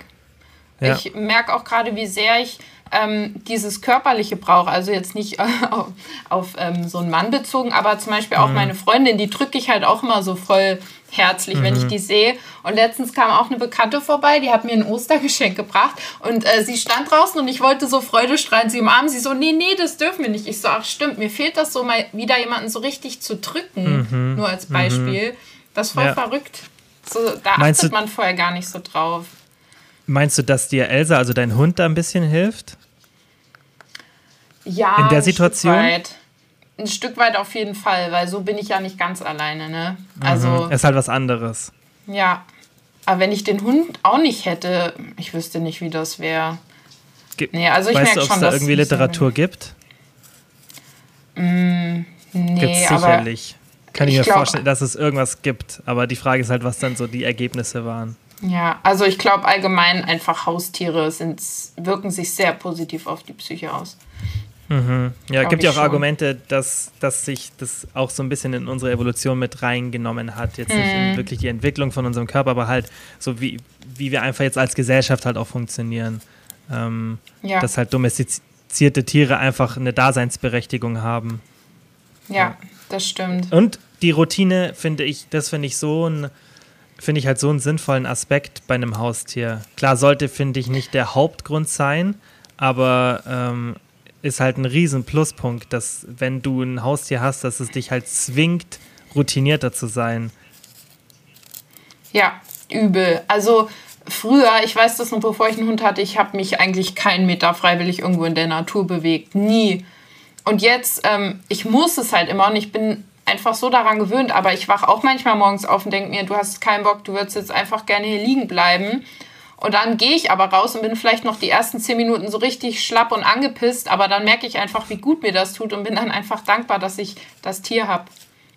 C: Ja. Ich merke auch gerade, wie sehr ich ähm, dieses Körperliche brauche. Also jetzt nicht äh, auf, auf ähm, so einen Mann bezogen, aber zum Beispiel auch mhm. meine Freundin, die drücke ich halt auch immer so voll herzlich, mhm. wenn ich mhm. die sehe. Und letztens kam auch eine Bekannte vorbei, die hat mir ein Ostergeschenk gebracht und äh, sie stand draußen und ich wollte so freudestrahlend sie umarmen. Sie so, nee, nee, das dürfen wir nicht. Ich so, ach stimmt, mir fehlt das so mal wieder jemanden so richtig zu drücken, mhm. nur als Beispiel. Mhm. Das ist voll ja. verrückt. So, da Meinst achtet man vorher gar nicht so drauf.
A: Meinst du, dass dir Elsa, also dein Hund, da ein bisschen hilft?
C: Ja,
A: in der Situation.
C: Stück weit. Ein Stück weit auf jeden Fall, weil so bin ich ja nicht ganz alleine, ne? Also
A: mhm. ist halt was anderes.
C: Ja, aber wenn ich den Hund auch nicht hätte, ich wüsste nicht, wie das wäre.
A: Nee, also ich weißt du, ob es da irgendwie Literatur gibt?
C: Mm, nee,
A: Gibt's sicherlich. Kann ich, ich mir vorstellen, dass es irgendwas gibt. Aber die Frage ist halt, was dann so die Ergebnisse waren.
C: Ja, also ich glaube allgemein einfach Haustiere sind, wirken sich sehr positiv auf die Psyche aus.
A: Mhm. Ja, es gibt ja auch schon. Argumente, dass, dass sich das auch so ein bisschen in unsere Evolution mit reingenommen hat. Jetzt mhm. nicht in mhm. wirklich die Entwicklung von unserem Körper, aber halt so wie, wie wir einfach jetzt als Gesellschaft halt auch funktionieren. Ähm, ja. Dass halt domestizierte Tiere einfach eine Daseinsberechtigung haben.
C: Ja, ja. das stimmt.
A: Und die Routine finde ich, das finde ich so ein finde ich halt so einen sinnvollen Aspekt bei einem Haustier. Klar sollte, finde ich, nicht der Hauptgrund sein, aber ähm, ist halt ein riesen Pluspunkt, dass wenn du ein Haustier hast, dass es dich halt zwingt, routinierter zu sein.
C: Ja, übel. Also früher, ich weiß das noch, bevor ich einen Hund hatte, ich habe mich eigentlich keinen Meter freiwillig irgendwo in der Natur bewegt. Nie. Und jetzt, ähm, ich muss es halt immer und ich bin einfach so daran gewöhnt, aber ich wache auch manchmal morgens auf und denke mir, du hast keinen Bock, du würdest jetzt einfach gerne hier liegen bleiben. Und dann gehe ich aber raus und bin vielleicht noch die ersten zehn Minuten so richtig schlapp und angepisst, aber dann merke ich einfach, wie gut mir das tut und bin dann einfach dankbar, dass ich das Tier habe.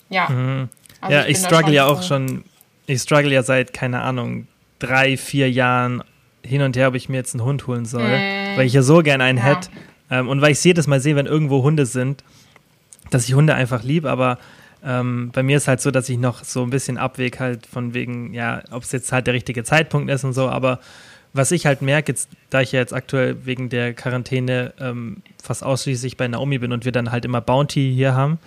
C: Ja.
A: Mhm. Also ja, ich, ich struggle ja auch schon, ich struggle ja seit, keine Ahnung, drei, vier Jahren hin und her, ob ich mir jetzt einen Hund holen soll, mhm. weil ich ja so gerne einen ja. hätte. Ähm, und weil ich jedes Mal sehe, wenn irgendwo Hunde sind, dass ich Hunde einfach liebe, aber ähm, bei mir ist halt so, dass ich noch so ein bisschen abweg halt von wegen, ja, ob es jetzt halt der richtige Zeitpunkt ist und so, aber was ich halt merke, jetzt, da ich ja jetzt aktuell wegen der Quarantäne ähm, fast ausschließlich bei Naomi bin und wir dann halt immer Bounty hier haben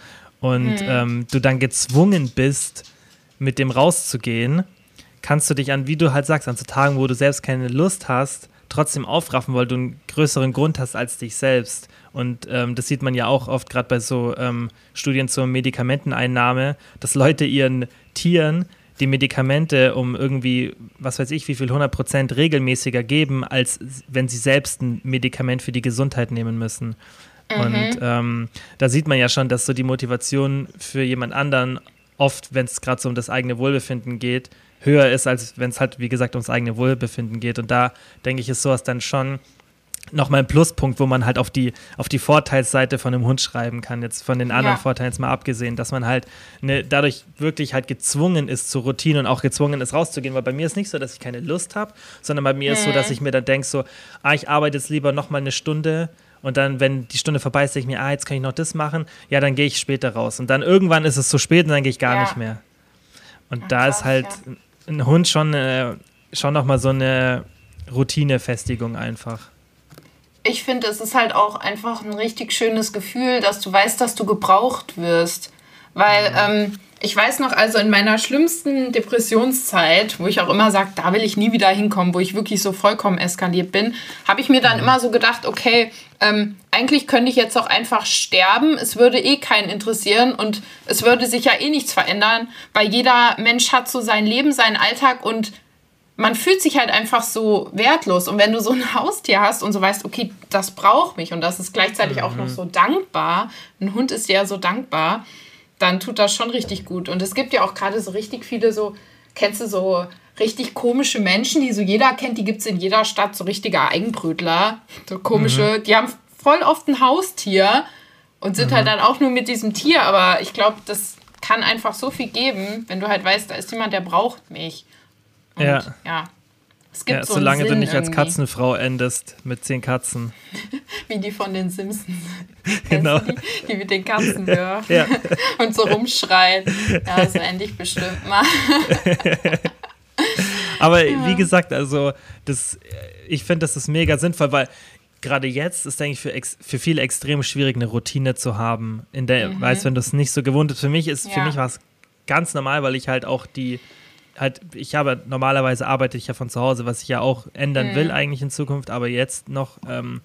A: und mhm. ähm, du dann gezwungen bist, mit dem rauszugehen, kannst du dich an, wie du halt sagst, an so Tagen, wo du selbst keine Lust hast, trotzdem aufraffen, weil du einen größeren Grund hast als dich selbst. Und ähm, das sieht man ja auch oft gerade bei so ähm, Studien zur Medikamenteneinnahme, dass Leute ihren Tieren die Medikamente um irgendwie, was weiß ich, wie viel 100 Prozent regelmäßiger geben, als wenn sie selbst ein Medikament für die Gesundheit nehmen müssen. Mhm. Und ähm, da sieht man ja schon, dass so die Motivation für jemand anderen oft, wenn es gerade so um das eigene Wohlbefinden geht, höher ist, als wenn es halt, wie gesagt, ums eigene Wohlbefinden geht. Und da denke ich, ist sowas dann schon nochmal ein Pluspunkt, wo man halt auf die, auf die Vorteilsseite von einem Hund schreiben kann, jetzt von den anderen ja. Vorteilen jetzt mal abgesehen, dass man halt ne, dadurch wirklich halt gezwungen ist zur Routine und auch gezwungen ist rauszugehen, weil bei mir ist nicht so, dass ich keine Lust habe, sondern bei mir mhm. ist so, dass mhm. ich mir dann denke so, ah, ich arbeite jetzt lieber nochmal eine Stunde und dann, wenn die Stunde vorbei ist, denke ich mir, ah, jetzt kann ich noch das machen, ja, dann gehe ich später raus und dann irgendwann ist es zu spät und dann gehe ich gar ja. nicht mehr. Und ja, da ist halt ein Hund schon, äh, schon nochmal so eine Routinefestigung einfach
C: ich finde, es ist halt auch einfach ein richtig schönes Gefühl, dass du weißt, dass du gebraucht wirst. Weil ähm, ich weiß noch, also in meiner schlimmsten Depressionszeit, wo ich auch immer sage, da will ich nie wieder hinkommen, wo ich wirklich so vollkommen eskaliert bin, habe ich mir dann mhm. immer so gedacht, okay, ähm, eigentlich könnte ich jetzt auch einfach sterben, es würde eh keinen interessieren und es würde sich ja eh nichts verändern, weil jeder Mensch hat so sein Leben, seinen Alltag und man fühlt sich halt einfach so wertlos. Und wenn du so ein [laughs] Haustier hast und so weißt, okay, das braucht mich und das ist gleichzeitig mhm. auch noch mhm. so dankbar, ein Hund ist ja so dankbar, dann tut das schon richtig gut. Und es gibt ja auch gerade so richtig viele so, kennst du so richtig komische Menschen, die so jeder kennt, die gibt es in jeder Stadt, so richtige Eigenbrötler, so komische, mhm. die haben voll oft ein Haustier und sind halt mhm. halt dann auch nur mit diesem Tier, aber ich glaube, das kann einfach so viel geben, wenn du halt weißt, da ist jemand, der braucht mich. Und, ja. ja.
A: Es gibt ja, so solange du nicht irgendwie. als Katzenfrau endest mit zehn Katzen. [laughs]
C: Wie die von den Simpsons. [laughs] genau. Die, die, mit den Katzen [laughs] ja. ja. und so rumschreien. Ja, so endlich bestimmt mal.
A: Aber ja. wie gesagt, also das, ich finde, das ist mega sinnvoll, weil gerade jetzt ist, denke ich, für, für viele extrem schwierig, eine Routine zu haben, in der, mhm. weißt wenn du es nicht so gewohnt bist. Für mich ist, ja. für mich war es ganz normal, weil ich halt auch die halt, ich habe normalerweise arbeite ich ja von zu Hause, was ich ja auch ändern mhm. will eigentlich in Zukunft, aber jetzt noch. Ähm,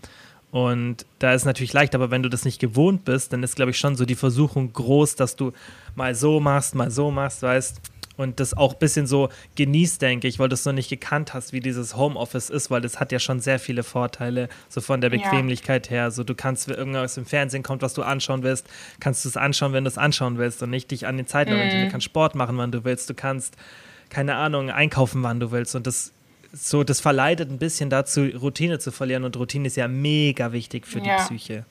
A: und da ist natürlich leicht, aber wenn du das nicht gewohnt bist, dann ist, glaube ich, schon so die Versuchung groß, dass du mal so machst, mal so machst, weißt und das auch ein bisschen so genießt, denke ich, weil du es noch nicht gekannt hast, wie dieses Homeoffice ist, weil das hat ja schon sehr viele Vorteile, so von der Bequemlichkeit ja. her. So, du kannst, wenn irgendwas im Fernsehen kommt, was du anschauen willst, kannst du es anschauen, wenn du es anschauen willst und nicht dich an den Zeiten orientieren. Mhm. Du kannst Sport machen, wann du willst, du kannst, keine Ahnung, einkaufen, wann du willst. Und das so, das verleitet ein bisschen dazu, Routine zu verlieren. Und Routine ist ja mega wichtig für ja. die Psyche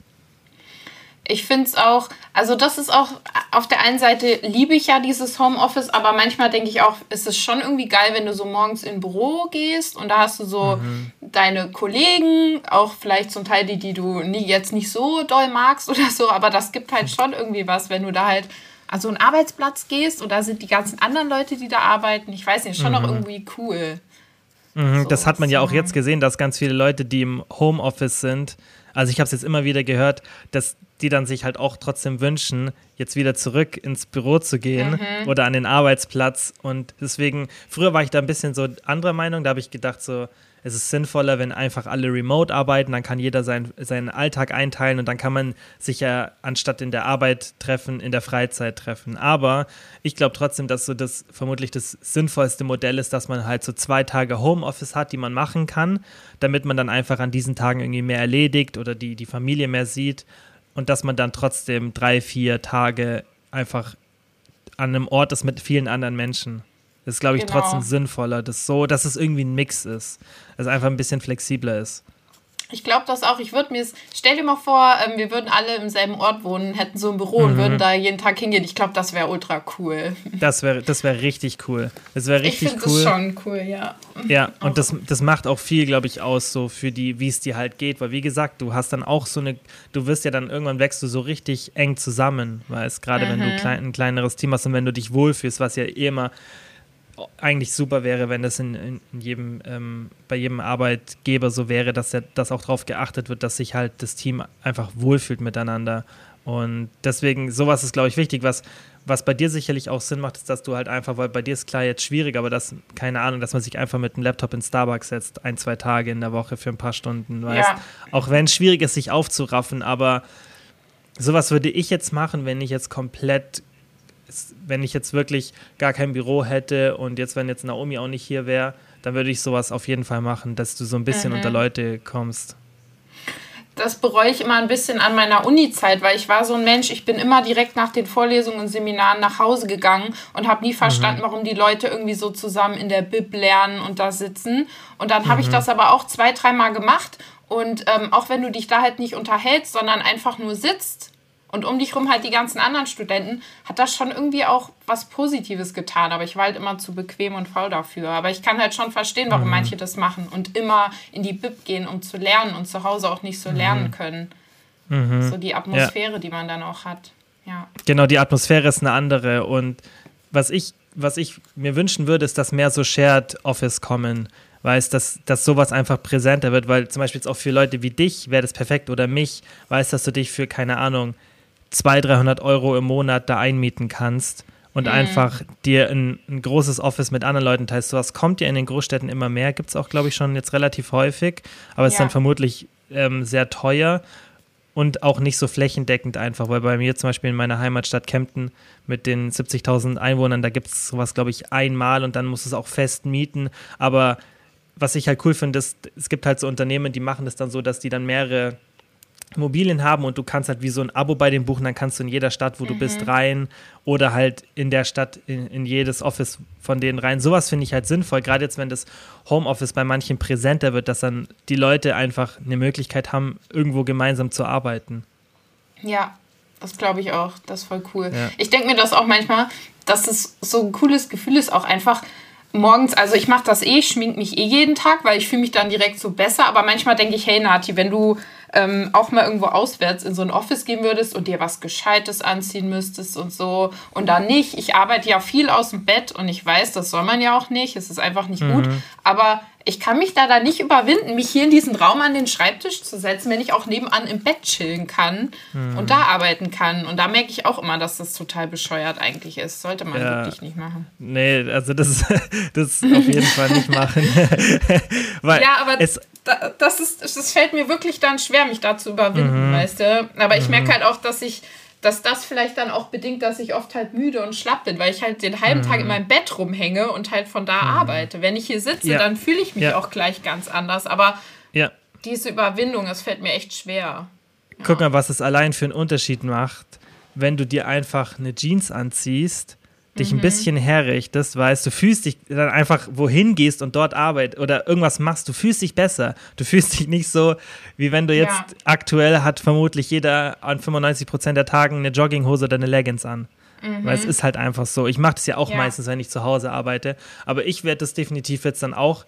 C: ich finde es auch, also das ist auch, auf der einen Seite liebe ich ja dieses Homeoffice, aber manchmal denke ich auch, ist es schon irgendwie geil, wenn du so morgens in Büro gehst und da hast du so mhm. deine Kollegen, auch vielleicht zum Teil die, die du nie, jetzt nicht so doll magst oder so, aber das gibt halt [laughs] schon irgendwie was, wenn du da halt an so einen Arbeitsplatz gehst und da sind die ganzen anderen Leute, die da arbeiten. Ich weiß nicht, schon mhm. auch irgendwie cool.
A: Mhm, so, das hat man ja auch jetzt gesehen, dass ganz viele Leute, die im Homeoffice sind, also ich habe es jetzt immer wieder gehört, dass die dann sich halt auch trotzdem wünschen, jetzt wieder zurück ins Büro zu gehen mhm. oder an den Arbeitsplatz. Und deswegen, früher war ich da ein bisschen so anderer Meinung, da habe ich gedacht, so, es ist sinnvoller, wenn einfach alle remote arbeiten, dann kann jeder sein, seinen Alltag einteilen und dann kann man sich ja anstatt in der Arbeit treffen, in der Freizeit treffen. Aber ich glaube trotzdem, dass so das vermutlich das sinnvollste Modell ist, dass man halt so zwei Tage Homeoffice hat, die man machen kann, damit man dann einfach an diesen Tagen irgendwie mehr erledigt oder die, die Familie mehr sieht und dass man dann trotzdem drei, vier Tage einfach an einem Ort ist mit vielen anderen Menschen. Das ist, glaube ich, genau. trotzdem sinnvoller, dass so, dass es irgendwie ein Mix ist, es einfach ein bisschen flexibler ist.
C: Ich glaube das auch. Ich würde mir stell dir mal vor, ähm, wir würden alle im selben Ort wohnen, hätten so ein Büro mhm. und würden da jeden Tag hingehen. Ich glaube, das wäre ultra cool.
A: Das wäre das wär richtig cool. Das wäre richtig ich cool. Das schon cool, ja. Ja, und das, das macht auch viel, glaube ich, aus, so für die, wie es dir halt geht. Weil, wie gesagt, du hast dann auch so eine, du wirst ja dann irgendwann wächst du so richtig eng zusammen, weil es gerade, mhm. wenn du mhm. klein, ein kleineres Team hast und wenn du dich wohlfühlst, was ja eh immer eigentlich super wäre, wenn das in, in jedem, ähm, bei jedem Arbeitgeber so wäre, dass er, dass auch darauf geachtet wird, dass sich halt das Team einfach wohlfühlt miteinander. Und deswegen, sowas ist, glaube ich, wichtig. Was, was bei dir sicherlich auch Sinn macht, ist, dass du halt einfach, weil bei dir ist klar jetzt schwierig, aber das, keine Ahnung, dass man sich einfach mit einem Laptop in Starbucks setzt, ein, zwei Tage in der Woche für ein paar Stunden, weißt ja. Auch wenn es schwierig ist, sich aufzuraffen, aber sowas würde ich jetzt machen, wenn ich jetzt komplett wenn ich jetzt wirklich gar kein Büro hätte und jetzt, wenn jetzt Naomi auch nicht hier wäre, dann würde ich sowas auf jeden Fall machen, dass du so ein bisschen mhm. unter Leute kommst.
C: Das bereue ich immer ein bisschen an meiner Uni-Zeit, weil ich war so ein Mensch, ich bin immer direkt nach den Vorlesungen und Seminaren nach Hause gegangen und habe nie verstanden, mhm. warum die Leute irgendwie so zusammen in der Bib lernen und da sitzen. Und dann habe ich mhm. das aber auch zwei, dreimal gemacht. Und ähm, auch wenn du dich da halt nicht unterhältst, sondern einfach nur sitzt, und um dich rum halt die ganzen anderen Studenten, hat das schon irgendwie auch was Positives getan. Aber ich war halt immer zu bequem und faul dafür. Aber ich kann halt schon verstehen, warum mhm. manche das machen und immer in die Bib gehen, um zu lernen und zu Hause auch nicht so mhm. lernen können. Mhm. So die Atmosphäre, ja. die man dann auch hat. Ja.
A: Genau, die Atmosphäre ist eine andere. Und was ich, was ich mir wünschen würde, ist, dass mehr so Shared Office kommen weiß, dass, dass sowas einfach präsenter wird, weil zum Beispiel jetzt auch für Leute wie dich wäre das perfekt oder mich, weiß, dass du dich für, keine Ahnung, 200, 300 Euro im Monat da einmieten kannst und mhm. einfach dir ein, ein, großes Office mit anderen Leuten teilst. Sowas kommt ja in den Großstädten immer mehr, gibt es auch, glaube ich, schon jetzt relativ häufig, aber es ja. ist dann vermutlich ähm, sehr teuer und auch nicht so flächendeckend einfach, weil bei mir zum Beispiel in meiner Heimatstadt Kempten mit den 70.000 Einwohnern, da gibt es sowas, glaube ich, einmal und dann muss es auch fest mieten, aber was ich halt cool finde, ist, es gibt halt so Unternehmen, die machen das dann so, dass die dann mehrere Immobilien haben und du kannst halt wie so ein Abo bei dem buchen, dann kannst du in jeder Stadt, wo mhm. du bist, rein oder halt in der Stadt in, in jedes Office von denen rein. Sowas finde ich halt sinnvoll, gerade jetzt, wenn das Homeoffice bei manchen präsenter wird, dass dann die Leute einfach eine Möglichkeit haben, irgendwo gemeinsam zu arbeiten.
C: Ja, das glaube ich auch. Das ist voll cool. Ja. Ich denke mir das auch manchmal, dass es so ein cooles Gefühl ist, auch einfach morgens, also ich mache das eh, ich schmink mich eh jeden Tag, weil ich fühle mich dann direkt so besser, aber manchmal denke ich, hey Nati, wenn du ähm, auch mal irgendwo auswärts in so ein Office gehen würdest und dir was Gescheites anziehen müsstest und so. Und dann nicht. Ich arbeite ja viel aus dem Bett und ich weiß, das soll man ja auch nicht. Es ist einfach nicht mhm. gut. Aber ich kann mich da dann nicht überwinden, mich hier in diesen Raum an den Schreibtisch zu setzen, wenn ich auch nebenan im Bett chillen kann mhm. und da arbeiten kann. Und da merke ich auch immer, dass das total bescheuert eigentlich ist. Sollte man ja. wirklich nicht machen.
A: Nee, also das, [laughs] das auf jeden Fall nicht machen. [laughs]
C: Weil ja, aber es, das, ist, das fällt mir wirklich dann schwer, mich da zu überwinden, mhm. weißt du? Aber ich mhm. merke halt auch, dass ich dass das vielleicht dann auch bedingt, dass ich oft halt müde und schlapp bin, weil ich halt den halben mhm. Tag in meinem Bett rumhänge und halt von da mhm. arbeite. Wenn ich hier sitze, ja. dann fühle ich mich ja. auch gleich ganz anders. Aber ja. diese Überwindung, das fällt mir echt schwer.
A: Guck mal, was es allein für einen Unterschied macht, wenn du dir einfach eine Jeans anziehst dich mhm. ein bisschen herrichtest, weißt du, fühlst dich dann einfach wohin gehst und dort arbeitest oder irgendwas machst, du fühlst dich besser. Du fühlst dich nicht so, wie wenn du jetzt ja. aktuell hat vermutlich jeder an 95 Prozent der Tagen eine Jogginghose oder eine Leggings an. Mhm. Weil es ist halt einfach so. Ich mache das ja auch ja. meistens, wenn ich zu Hause arbeite. Aber ich werde das definitiv jetzt dann auch,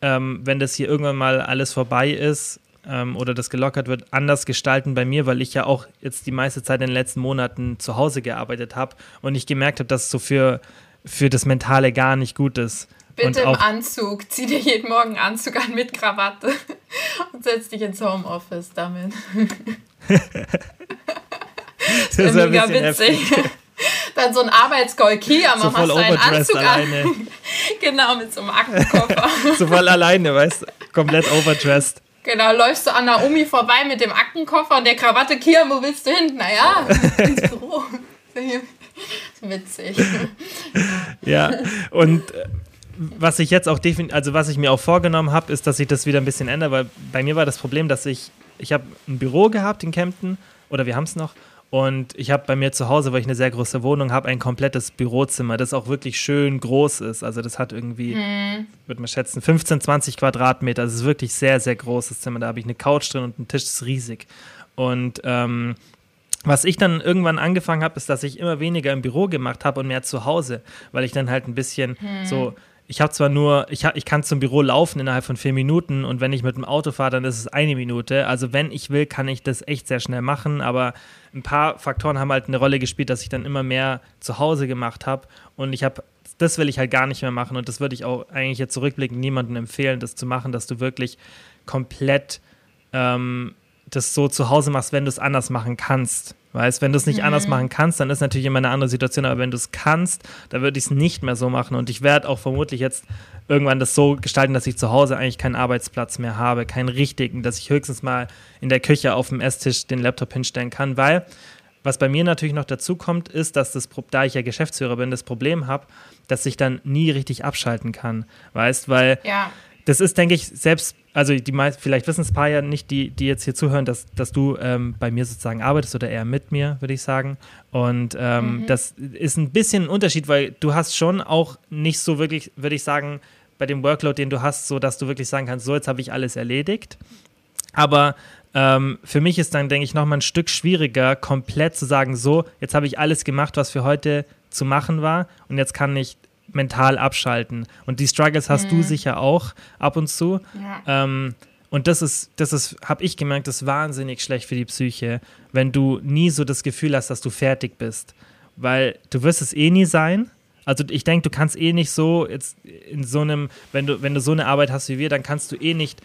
A: ähm, wenn das hier irgendwann mal alles vorbei ist, ähm, oder das gelockert wird, anders gestalten bei mir, weil ich ja auch jetzt die meiste Zeit in den letzten Monaten zu Hause gearbeitet habe und ich gemerkt habe, dass es so für, für das Mentale gar nicht gut ist.
C: Bitte im Anzug. Zieh dir jeden Morgen Anzug an mit Krawatte [laughs] und setz dich ins Homeoffice damit. [laughs] das ist mega witzig. [laughs] Dann so ein Arbeitscall Kia, so machst einen Anzug alleine. an. genau, mit so einem Aktenkoffer.
A: so voll alleine, weißt du? Komplett overdressed.
C: Genau, läufst du an Naomi vorbei mit dem Aktenkoffer und der Krawatte. Kia, wo willst du hin? Naja, [laughs] ins Büro. [laughs] Witzig.
A: ja, und äh, was ich jetzt auch definitiv, also was ich mir auch vorgenommen habe, ist, dass ich das wieder ein bisschen ändere, weil bei mir war das Problem, dass ich, ich habe ein Büro gehabt in Kempten, oder wir haben es noch, und ich habe bei mir zu Hause, weil ich eine sehr große Wohnung habe, ein komplettes Bürozimmer, das auch wirklich schön groß ist. Also das hat irgendwie, mhm. würde man schätzen, 15, 20 Quadratmeter. Das ist wirklich sehr, sehr großes Zimmer. Da habe ich eine Couch drin und ein Tisch ist riesig. Und ähm, was ich dann irgendwann angefangen habe, ist, dass ich immer weniger im Büro gemacht habe und mehr zu Hause, weil ich dann halt ein bisschen mhm. so ich habe zwar nur, ich, hab, ich kann zum Büro laufen innerhalb von vier Minuten und wenn ich mit dem Auto fahre, dann ist es eine Minute. Also wenn ich will, kann ich das echt sehr schnell machen, aber ein paar Faktoren haben halt eine Rolle gespielt, dass ich dann immer mehr zu Hause gemacht habe und ich habe, das will ich halt gar nicht mehr machen und das würde ich auch eigentlich jetzt zurückblickend niemandem empfehlen, das zu machen, dass du wirklich komplett ähm, das so zu Hause machst, wenn du es anders machen kannst. Weißt, wenn du es nicht mhm. anders machen kannst, dann ist natürlich immer eine andere Situation. Aber wenn du es kannst, dann würde ich es nicht mehr so machen. Und ich werde auch vermutlich jetzt irgendwann das so gestalten, dass ich zu Hause eigentlich keinen Arbeitsplatz mehr habe, keinen richtigen, dass ich höchstens mal in der Küche auf dem Esstisch den Laptop hinstellen kann. Weil, was bei mir natürlich noch dazu kommt, ist, dass das, da ich ja Geschäftsführer bin, das Problem habe, dass ich dann nie richtig abschalten kann. Weißt, weil ja. das ist, denke ich, selbst also die meisten, vielleicht wissen es ein paar ja nicht, die, die jetzt hier zuhören, dass, dass du ähm, bei mir sozusagen arbeitest oder eher mit mir, würde ich sagen. Und ähm, mhm. das ist ein bisschen ein Unterschied, weil du hast schon auch nicht so wirklich, würde ich sagen, bei dem Workload, den du hast, so dass du wirklich sagen kannst, so jetzt habe ich alles erledigt. Aber ähm, für mich ist dann, denke ich, nochmal ein Stück schwieriger, komplett zu sagen, so, jetzt habe ich alles gemacht, was für heute zu machen war und jetzt kann ich mental abschalten. Und die Struggles hast mhm. du sicher auch ab und zu. Ja. Ähm, und das ist, das ist, habe ich gemerkt, das ist wahnsinnig schlecht für die Psyche, wenn du nie so das Gefühl hast, dass du fertig bist. Weil du wirst es eh nie sein. Also ich denke, du kannst eh nicht so jetzt in so einem, wenn du, wenn du so eine Arbeit hast wie wir, dann kannst du eh nicht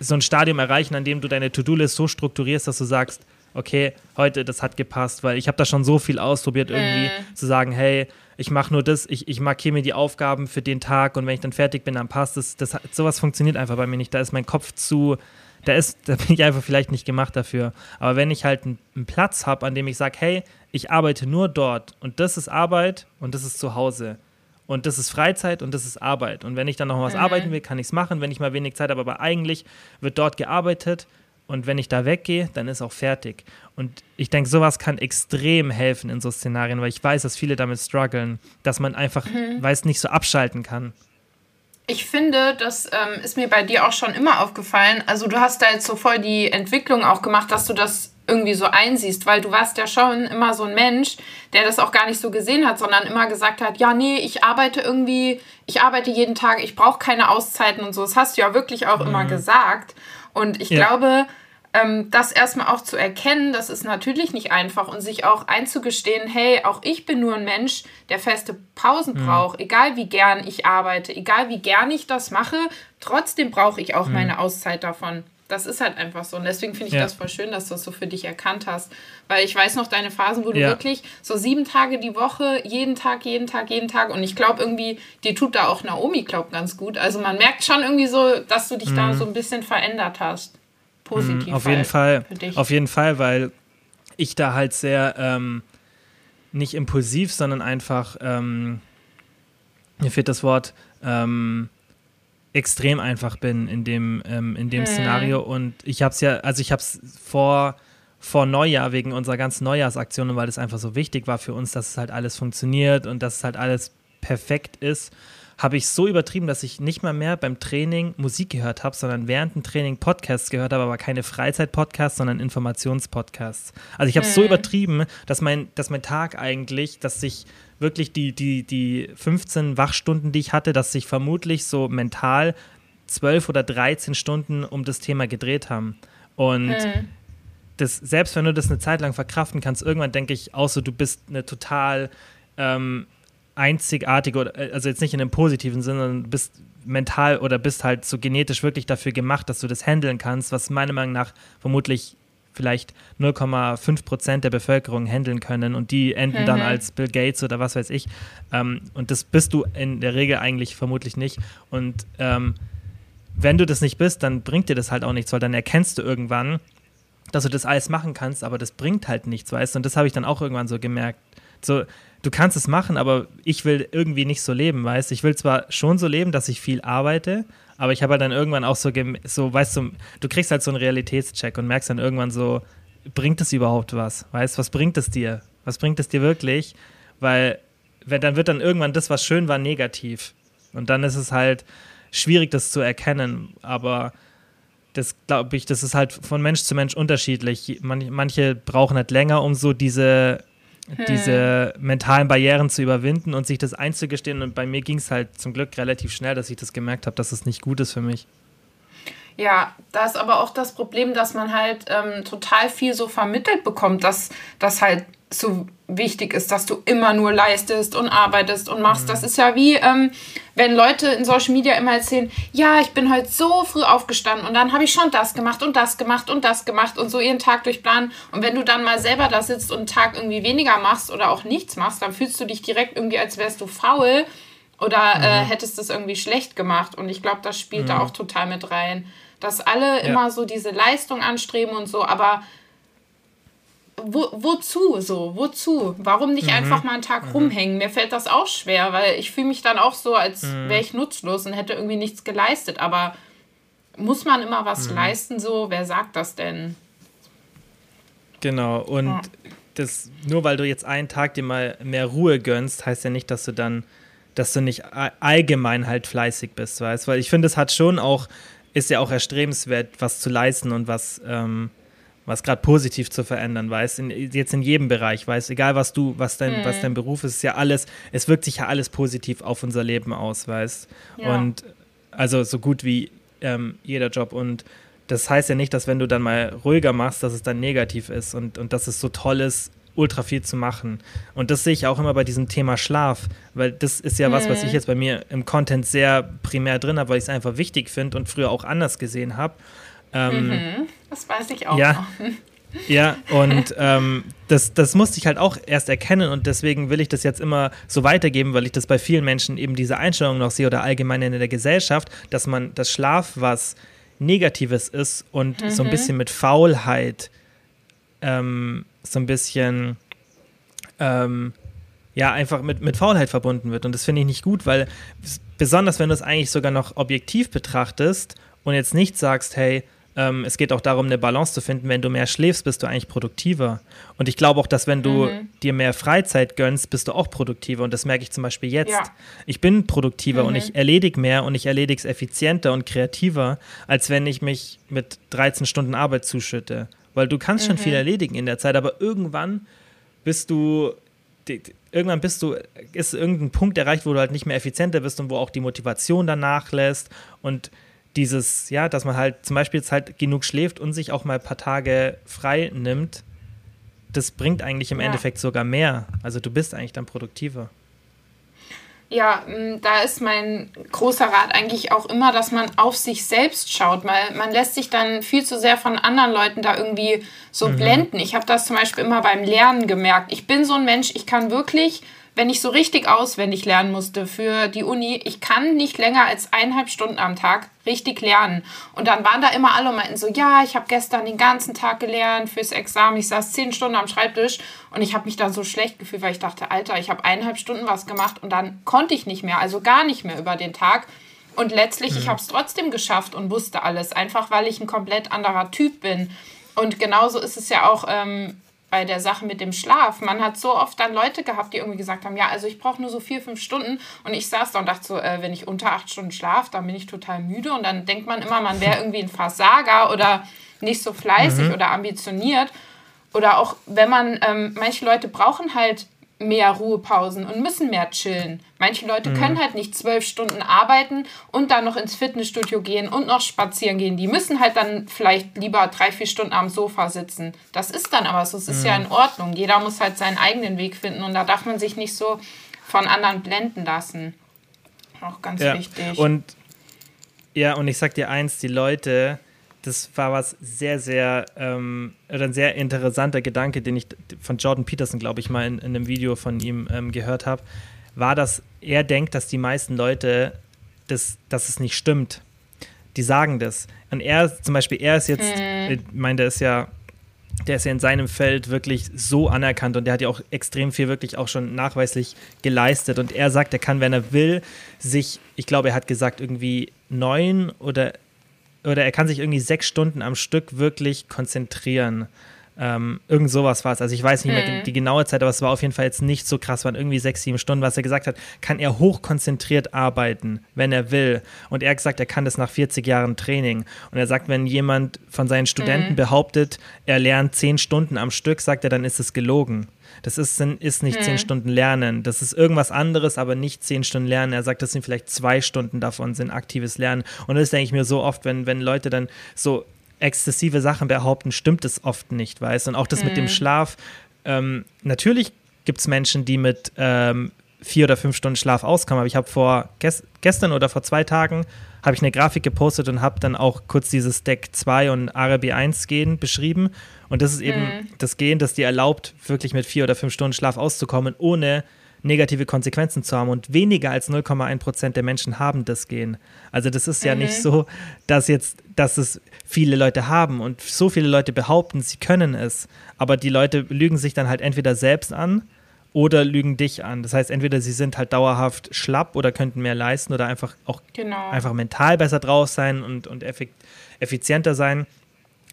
A: so ein Stadium erreichen, an dem du deine To-Do-List so strukturierst, dass du sagst, okay, heute, das hat gepasst, weil ich habe da schon so viel ausprobiert, irgendwie äh. zu sagen, hey, ich mache nur das, ich, ich markiere mir die Aufgaben für den Tag und wenn ich dann fertig bin, dann passt es. Das, sowas funktioniert einfach bei mir nicht. Da ist mein Kopf zu, da ist, [laughs] da bin ich einfach vielleicht nicht gemacht dafür. Aber wenn ich halt einen, einen Platz habe, an dem ich sage, hey, ich arbeite nur dort und das ist Arbeit und das ist zu Hause. Und das ist Freizeit und das ist Arbeit. Und wenn ich dann noch was mhm. arbeiten will, kann ich es machen, wenn ich mal wenig Zeit habe. Aber eigentlich wird dort gearbeitet und wenn ich da weggehe, dann ist auch fertig. Und ich denke, sowas kann extrem helfen in so Szenarien, weil ich weiß, dass viele damit strugglen, dass man einfach, mhm. weiß, nicht so abschalten kann.
C: Ich finde, das ähm, ist mir bei dir auch schon immer aufgefallen. Also du hast da jetzt so voll die Entwicklung auch gemacht, dass du das irgendwie so einsiehst, weil du warst ja schon immer so ein Mensch, der das auch gar nicht so gesehen hat, sondern immer gesagt hat, ja, nee, ich arbeite irgendwie, ich arbeite jeden Tag, ich brauche keine Auszeiten und so. Das hast du ja wirklich auch mhm. immer gesagt. Und ich ja. glaube, ähm, das erstmal auch zu erkennen, das ist natürlich nicht einfach und sich auch einzugestehen, hey, auch ich bin nur ein Mensch, der feste Pausen mhm. braucht, egal wie gern ich arbeite, egal wie gern ich das mache, trotzdem brauche ich auch mhm. meine Auszeit davon. Das ist halt einfach so. Und deswegen finde ich ja. das voll schön, dass du das so für dich erkannt hast. Weil ich weiß noch deine Phasen, wo du ja. wirklich so sieben Tage die Woche, jeden Tag, jeden Tag, jeden Tag. Und ich glaube irgendwie, dir tut da auch Naomi, glaub ganz gut. Also man merkt schon irgendwie so, dass du dich mhm. da so ein bisschen verändert hast positiv.
A: Mhm, auf jeden Fall. Auf jeden Fall, weil ich da halt sehr ähm, nicht impulsiv, sondern einfach, ähm, mir fehlt das Wort, ähm, extrem einfach bin in dem, ähm, in dem hm. Szenario. Und ich habe es ja, also ich habe es vor, vor Neujahr, wegen unserer ganzen Neujahrsaktion, weil es einfach so wichtig war für uns, dass es halt alles funktioniert und dass es halt alles perfekt ist, habe ich so übertrieben, dass ich nicht mal mehr beim Training Musik gehört habe, sondern während dem Training Podcasts gehört habe, aber keine Freizeit-Podcasts, sondern Informationspodcasts. Also ich habe es mhm. so übertrieben, dass mein, dass mein Tag eigentlich, dass sich wirklich die, die, die 15 Wachstunden, die ich hatte, dass sich vermutlich so mental 12 oder 13 Stunden um das Thema gedreht haben. Und mhm. das, selbst wenn du das eine Zeit lang verkraften kannst, irgendwann denke ich so, du bist eine total ähm, einzigartige, äh, also jetzt nicht in einem positiven Sinne, sondern bist mental oder bist halt so genetisch wirklich dafür gemacht, dass du das handeln kannst, was meiner Meinung nach vermutlich vielleicht 0,5 Prozent der Bevölkerung handeln können und die enden mhm. dann als Bill Gates oder was weiß ich. Ähm, und das bist du in der Regel eigentlich vermutlich nicht. Und ähm, wenn du das nicht bist, dann bringt dir das halt auch nichts, weil dann erkennst du irgendwann, dass du das alles machen kannst, aber das bringt halt nichts, weißt du? Und das habe ich dann auch irgendwann so gemerkt. So, du kannst es machen, aber ich will irgendwie nicht so leben, weißt du? Ich will zwar schon so leben, dass ich viel arbeite, aber ich habe halt dann irgendwann auch so, so, weißt du, du kriegst halt so einen Realitätscheck und merkst dann irgendwann so, bringt es überhaupt was? Weißt was bringt es dir? Was bringt es dir wirklich? Weil, wenn, dann wird dann irgendwann das, was schön war, negativ. Und dann ist es halt schwierig, das zu erkennen. Aber das glaube ich, das ist halt von Mensch zu Mensch unterschiedlich. manche brauchen halt länger, um so diese hm. diese mentalen Barrieren zu überwinden und sich das einzugestehen. Und bei mir ging es halt zum Glück relativ schnell, dass ich das gemerkt habe, dass es nicht gut ist für mich.
C: Ja, da ist aber auch das Problem, dass man halt ähm, total viel so vermittelt bekommt, dass das halt so wichtig ist, dass du immer nur leistest und arbeitest und machst. Mhm. Das ist ja wie, ähm, wenn Leute in Social Media immer erzählen, ja, ich bin heute so früh aufgestanden und dann habe ich schon das gemacht und das gemacht und das gemacht und so ihren Tag durchplanen. Und wenn du dann mal selber da sitzt und einen Tag irgendwie weniger machst oder auch nichts machst, dann fühlst du dich direkt irgendwie, als wärst du faul oder äh, mhm. äh, hättest es irgendwie schlecht gemacht. Und ich glaube, das spielt mhm. da auch total mit rein. Dass alle ja. immer so diese Leistung anstreben und so, aber wo, wozu so? Wozu? Warum nicht mhm. einfach mal einen Tag mhm. rumhängen? Mir fällt das auch schwer, weil ich fühle mich dann auch so, als mhm. wäre ich nutzlos und hätte irgendwie nichts geleistet. Aber muss man immer was mhm. leisten so? Wer sagt das denn?
A: Genau, und ja. das, nur weil du jetzt einen Tag dir mal mehr Ruhe gönnst, heißt ja nicht, dass du dann, dass du nicht allgemein halt fleißig bist, weißt Weil ich finde, es hat schon auch, ist ja auch erstrebenswert, was zu leisten und was, ähm, was gerade positiv zu verändern, weißt, in, jetzt in jedem Bereich, weißt, egal was du, was dein, mhm. was dein Beruf ist, ist ja alles, es wirkt sich ja alles positiv auf unser Leben aus, weißt. Ja. Und also so gut wie ähm, jeder Job. Und das heißt ja nicht, dass wenn du dann mal ruhiger machst, dass es dann negativ ist und, und dass es so toll ist, ultra viel zu machen. Und das sehe ich auch immer bei diesem Thema Schlaf, weil das ist ja mhm. was, was ich mhm. jetzt bei mir im Content sehr primär drin habe, weil ich es einfach wichtig finde und früher auch anders gesehen habe. Ähm,
C: mhm, das weiß ich auch
A: ja,
C: noch.
A: Ja, [laughs] und ähm, das, das musste ich halt auch erst erkennen und deswegen will ich das jetzt immer so weitergeben, weil ich das bei vielen Menschen eben diese Einstellung noch sehe oder allgemein in der Gesellschaft, dass man das Schlaf was Negatives ist und mhm. so ein bisschen mit Faulheit ähm, so ein bisschen ähm, ja, einfach mit, mit Faulheit verbunden wird. Und das finde ich nicht gut, weil besonders wenn du es eigentlich sogar noch objektiv betrachtest und jetzt nicht sagst, hey, ähm, es geht auch darum, eine Balance zu finden. Wenn du mehr schläfst, bist du eigentlich produktiver. Und ich glaube auch, dass wenn du mhm. dir mehr Freizeit gönnst, bist du auch produktiver. Und das merke ich zum Beispiel jetzt. Ja. Ich bin produktiver mhm. und ich erledige mehr und ich erledige es effizienter und kreativer, als wenn ich mich mit 13 Stunden Arbeit zuschütte. Weil du kannst mhm. schon viel mhm. erledigen in der Zeit, aber irgendwann bist du irgendwann bist du, ist irgendein Punkt erreicht, wo du halt nicht mehr effizienter bist und wo auch die Motivation danach lässt. Und dieses, ja, dass man halt zum Beispiel jetzt halt genug schläft und sich auch mal ein paar Tage frei nimmt, das bringt eigentlich im ja. Endeffekt sogar mehr. Also du bist eigentlich dann produktiver.
C: Ja, mm, da ist mein großer Rat eigentlich auch immer, dass man auf sich selbst schaut, weil man lässt sich dann viel zu sehr von anderen Leuten da irgendwie so mhm. blenden. Ich habe das zum Beispiel immer beim Lernen gemerkt. Ich bin so ein Mensch, ich kann wirklich wenn ich so richtig auswendig lernen musste für die Uni, ich kann nicht länger als eineinhalb Stunden am Tag richtig lernen. Und dann waren da immer alle und meinten so, ja, ich habe gestern den ganzen Tag gelernt fürs Examen. Ich saß zehn Stunden am Schreibtisch und ich habe mich dann so schlecht gefühlt, weil ich dachte, Alter, ich habe eineinhalb Stunden was gemacht und dann konnte ich nicht mehr, also gar nicht mehr über den Tag. Und letztlich, mhm. ich habe es trotzdem geschafft und wusste alles, einfach weil ich ein komplett anderer Typ bin. Und genauso ist es ja auch ähm, bei der Sache mit dem Schlaf. Man hat so oft dann Leute gehabt, die irgendwie gesagt haben, ja, also ich brauche nur so vier, fünf Stunden. Und ich saß da und dachte so, äh, wenn ich unter acht Stunden schlafe, dann bin ich total müde. Und dann denkt man immer, man wäre irgendwie ein Versager oder nicht so fleißig mhm. oder ambitioniert. Oder auch, wenn man, ähm, manche Leute brauchen halt mehr Ruhepausen und müssen mehr chillen. Manche Leute mhm. können halt nicht zwölf Stunden arbeiten und dann noch ins Fitnessstudio gehen und noch spazieren gehen. Die müssen halt dann vielleicht lieber drei, vier Stunden am Sofa sitzen. Das ist dann aber so, es ist mhm. ja in Ordnung. Jeder muss halt seinen eigenen Weg finden und da darf man sich nicht so von anderen blenden lassen. Auch ganz
A: ja.
C: wichtig.
A: Und ja, und ich sag dir eins, die Leute, das war was sehr, sehr, ähm, oder ein sehr interessanter Gedanke, den ich von Jordan Peterson, glaube ich, mal in, in, einem Video von ihm ähm, gehört habe, war, dass er denkt, dass die meisten Leute, das, dass es nicht stimmt. Die sagen das. Und er, zum Beispiel, er ist jetzt, mhm. ich meine, der ist ja, der ist ja in seinem Feld wirklich so anerkannt und der hat ja auch extrem viel wirklich auch schon nachweislich geleistet. Und er sagt, er kann, wenn er will, sich, ich glaube, er hat gesagt, irgendwie neun oder oder er kann sich irgendwie sechs Stunden am Stück wirklich konzentrieren. Ähm, irgend sowas war es. Also ich weiß nicht mehr mhm. die genaue Zeit, aber es war auf jeden Fall jetzt nicht so krass, waren irgendwie sechs, sieben Stunden, was er gesagt hat, kann er hochkonzentriert arbeiten, wenn er will. Und er hat gesagt, er kann das nach 40 Jahren Training. Und er sagt, wenn jemand von seinen Studenten mhm. behauptet, er lernt zehn Stunden am Stück, sagt er, dann ist es gelogen. Das ist, ist nicht hm. zehn Stunden Lernen. Das ist irgendwas anderes, aber nicht zehn Stunden Lernen. Er sagt, das sind vielleicht zwei Stunden davon, sind aktives Lernen. Und das denke ich mir so oft, wenn, wenn Leute dann so exzessive Sachen behaupten, stimmt es oft nicht, weißt Und auch das hm. mit dem hm. Schlaf. Ähm, natürlich gibt es Menschen, die mit ähm, vier oder fünf Stunden Schlaf auskommen. Aber ich habe vor gest gestern oder vor zwei Tagen habe ich eine Grafik gepostet und habe dann auch kurz dieses Deck 2 und RB1 Gehen beschrieben. Und das ist eben mhm. das Gehen, das dir erlaubt, wirklich mit vier oder fünf Stunden Schlaf auszukommen, ohne negative Konsequenzen zu haben. Und weniger als 0,1 Prozent der Menschen haben das Gehen. Also das ist ja mhm. nicht so, dass jetzt, dass es viele Leute haben und so viele Leute behaupten, sie können es. Aber die Leute lügen sich dann halt entweder selbst an oder lügen dich an. Das heißt, entweder sie sind halt dauerhaft schlapp oder könnten mehr leisten oder einfach auch genau. einfach mental besser drauf sein und, und effizienter sein.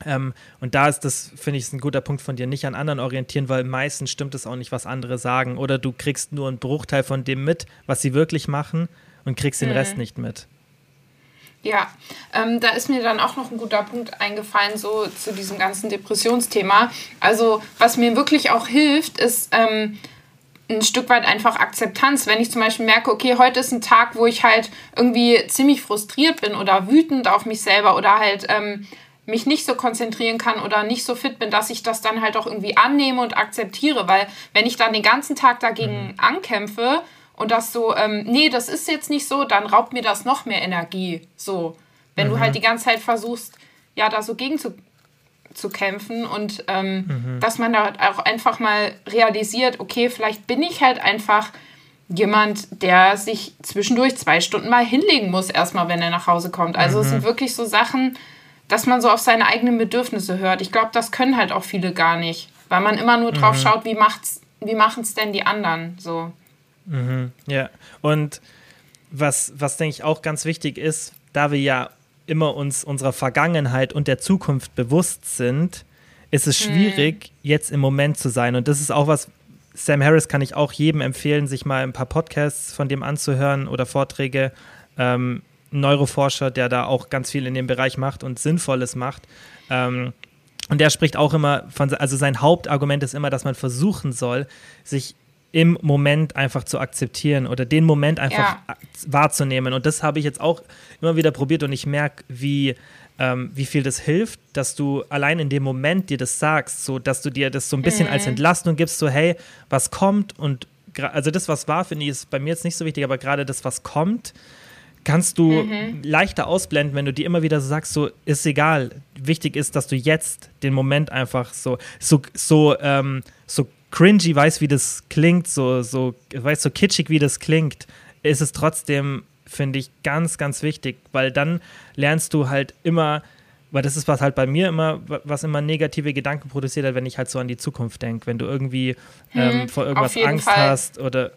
A: Ähm, und da ist das, finde ich, ist ein guter Punkt von dir, nicht an anderen orientieren, weil meistens stimmt es auch nicht, was andere sagen. Oder du kriegst nur einen Bruchteil von dem mit, was sie wirklich machen und kriegst den mhm. Rest nicht mit.
C: Ja, ähm, da ist mir dann auch noch ein guter Punkt eingefallen, so zu diesem ganzen Depressionsthema. Also, was mir wirklich auch hilft, ist, ähm, ein Stück weit einfach Akzeptanz. Wenn ich zum Beispiel merke, okay, heute ist ein Tag, wo ich halt irgendwie ziemlich frustriert bin oder wütend auf mich selber oder halt ähm, mich nicht so konzentrieren kann oder nicht so fit bin, dass ich das dann halt auch irgendwie annehme und akzeptiere. Weil wenn ich dann den ganzen Tag dagegen mhm. ankämpfe und das so, ähm, nee, das ist jetzt nicht so, dann raubt mir das noch mehr Energie. So, wenn mhm. du halt die ganze Zeit versuchst, ja, da so gegen zu zu kämpfen und ähm, mhm. dass man da auch einfach mal realisiert, okay, vielleicht bin ich halt einfach jemand, der sich zwischendurch zwei Stunden mal hinlegen muss, erstmal, wenn er nach Hause kommt. Also mhm. es sind wirklich so Sachen, dass man so auf seine eigenen Bedürfnisse hört. Ich glaube, das können halt auch viele gar nicht, weil man immer nur drauf mhm. schaut, wie macht's, wie machen es denn die anderen so.
A: Mhm. Ja, und was, was denke ich auch ganz wichtig ist, da wir ja immer uns unserer Vergangenheit und der Zukunft bewusst sind, ist es mhm. schwierig, mhm. jetzt im Moment zu sein. Und das ist auch was, Sam Harris kann ich auch jedem empfehlen, sich mal ein paar Podcasts von dem anzuhören oder Vorträge. Ähm, Neuroforscher, der da auch ganz viel in dem Bereich macht und Sinnvolles macht. Ähm, und der spricht auch immer von, also sein Hauptargument ist immer, dass man versuchen soll, sich im Moment einfach zu akzeptieren oder den Moment einfach
C: Ja.
A: wahrzunehmen. Und das habe ich jetzt auch immer wieder probiert und ich merke, wie, ähm, wie viel das hilft, dass du allein in dem Moment dir das sagst, so dass du dir das so ein bisschen als Entlastung gibst, so hey, was kommt und also das, was war, finde ich, ist bei mir jetzt nicht so wichtig, aber gerade das, was kommt, kannst du leichter ausblenden, wenn du dir immer wieder so sagst, so ist egal. Wichtig ist, dass du jetzt den Moment einfach so, so, so, ähm, so cringy weißt, wie das klingt, so, so, weißt so kitschig, wie das klingt, ist es trotzdem, finde ich, ganz, ganz wichtig, weil dann lernst du halt immer, weil das ist was halt bei mir immer, was immer negative Gedanken produziert hat, wenn ich halt so an die Zukunft denke, wenn du irgendwie ähm, vor irgendwas Angst
C: Fall.
A: hast oder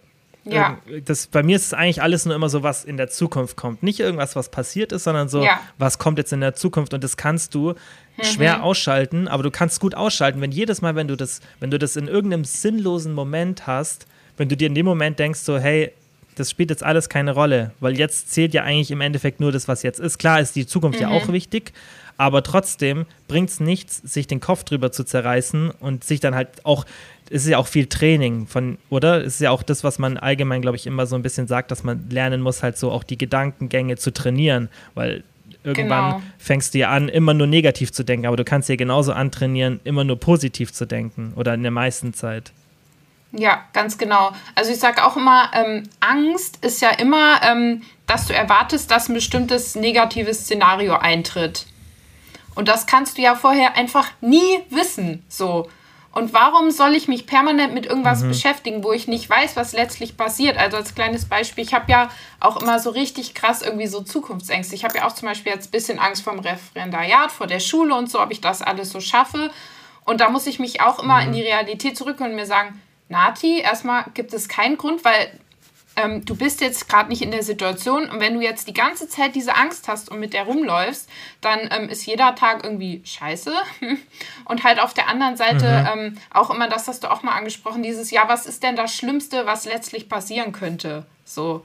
C: Ja.
A: Irgend- Das, bei mir ist es eigentlich alles nur immer so, was in der Zukunft kommt. Nicht irgendwas, was passiert ist, sondern so,
C: Ja.
A: was kommt jetzt in der Zukunft. Und das kannst du
C: Mhm.
A: schwer ausschalten, aber du kannst gut ausschalten, wenn jedes Mal, wenn du das, wenn du das in irgendeinem sinnlosen Moment hast, wenn du dir in dem Moment denkst, so, hey, das spielt jetzt alles keine Rolle, weil jetzt zählt ja eigentlich im Endeffekt nur das, was jetzt ist. Klar ist die Zukunft ja
C: Mhm.
A: auch wichtig, aber trotzdem bringt es nichts, sich den Kopf drüber zu zerreißen und sich dann halt auch, ist ja auch viel Training von, oder? Es ist ja auch das, was man allgemein, glaube ich, immer so ein bisschen sagt, dass man lernen muss, halt so auch die Gedankengänge zu trainieren, weil irgendwann
C: Genau.
A: fängst du ja an, immer nur negativ zu denken, aber du kannst dir genauso antrainieren, immer nur positiv zu denken oder in der meisten Zeit.
C: Ja, ganz genau. Also ich sage auch immer, ähm, Angst ist ja immer, ähm, dass du erwartest, dass ein bestimmtes negatives Szenario eintritt. Und das kannst du ja vorher einfach nie wissen. So. Und warum soll ich mich permanent mit irgendwas beschäftigen, wo ich nicht weiß, was letztlich passiert? Also als kleines Beispiel, ich habe ja auch immer so richtig krass irgendwie so Zukunftsängste. Ich habe ja auch zum Beispiel jetzt ein bisschen Angst vom Referendariat, vor der Schule und so, ob ich das alles so schaffe. Und da muss ich mich auch immer in die Realität zurückholen und mir sagen, Nati, erstmal gibt es keinen Grund, weil ähm, du bist jetzt gerade nicht in der Situation. Und wenn du jetzt die ganze Zeit diese Angst hast und mit der rumläufst, dann ähm, ist jeder Tag irgendwie scheiße. [laughs] Und halt auf der anderen Seite ähm, auch immer, das hast du auch mal angesprochen, dieses, ja, was ist denn das Schlimmste, was letztlich passieren könnte? So,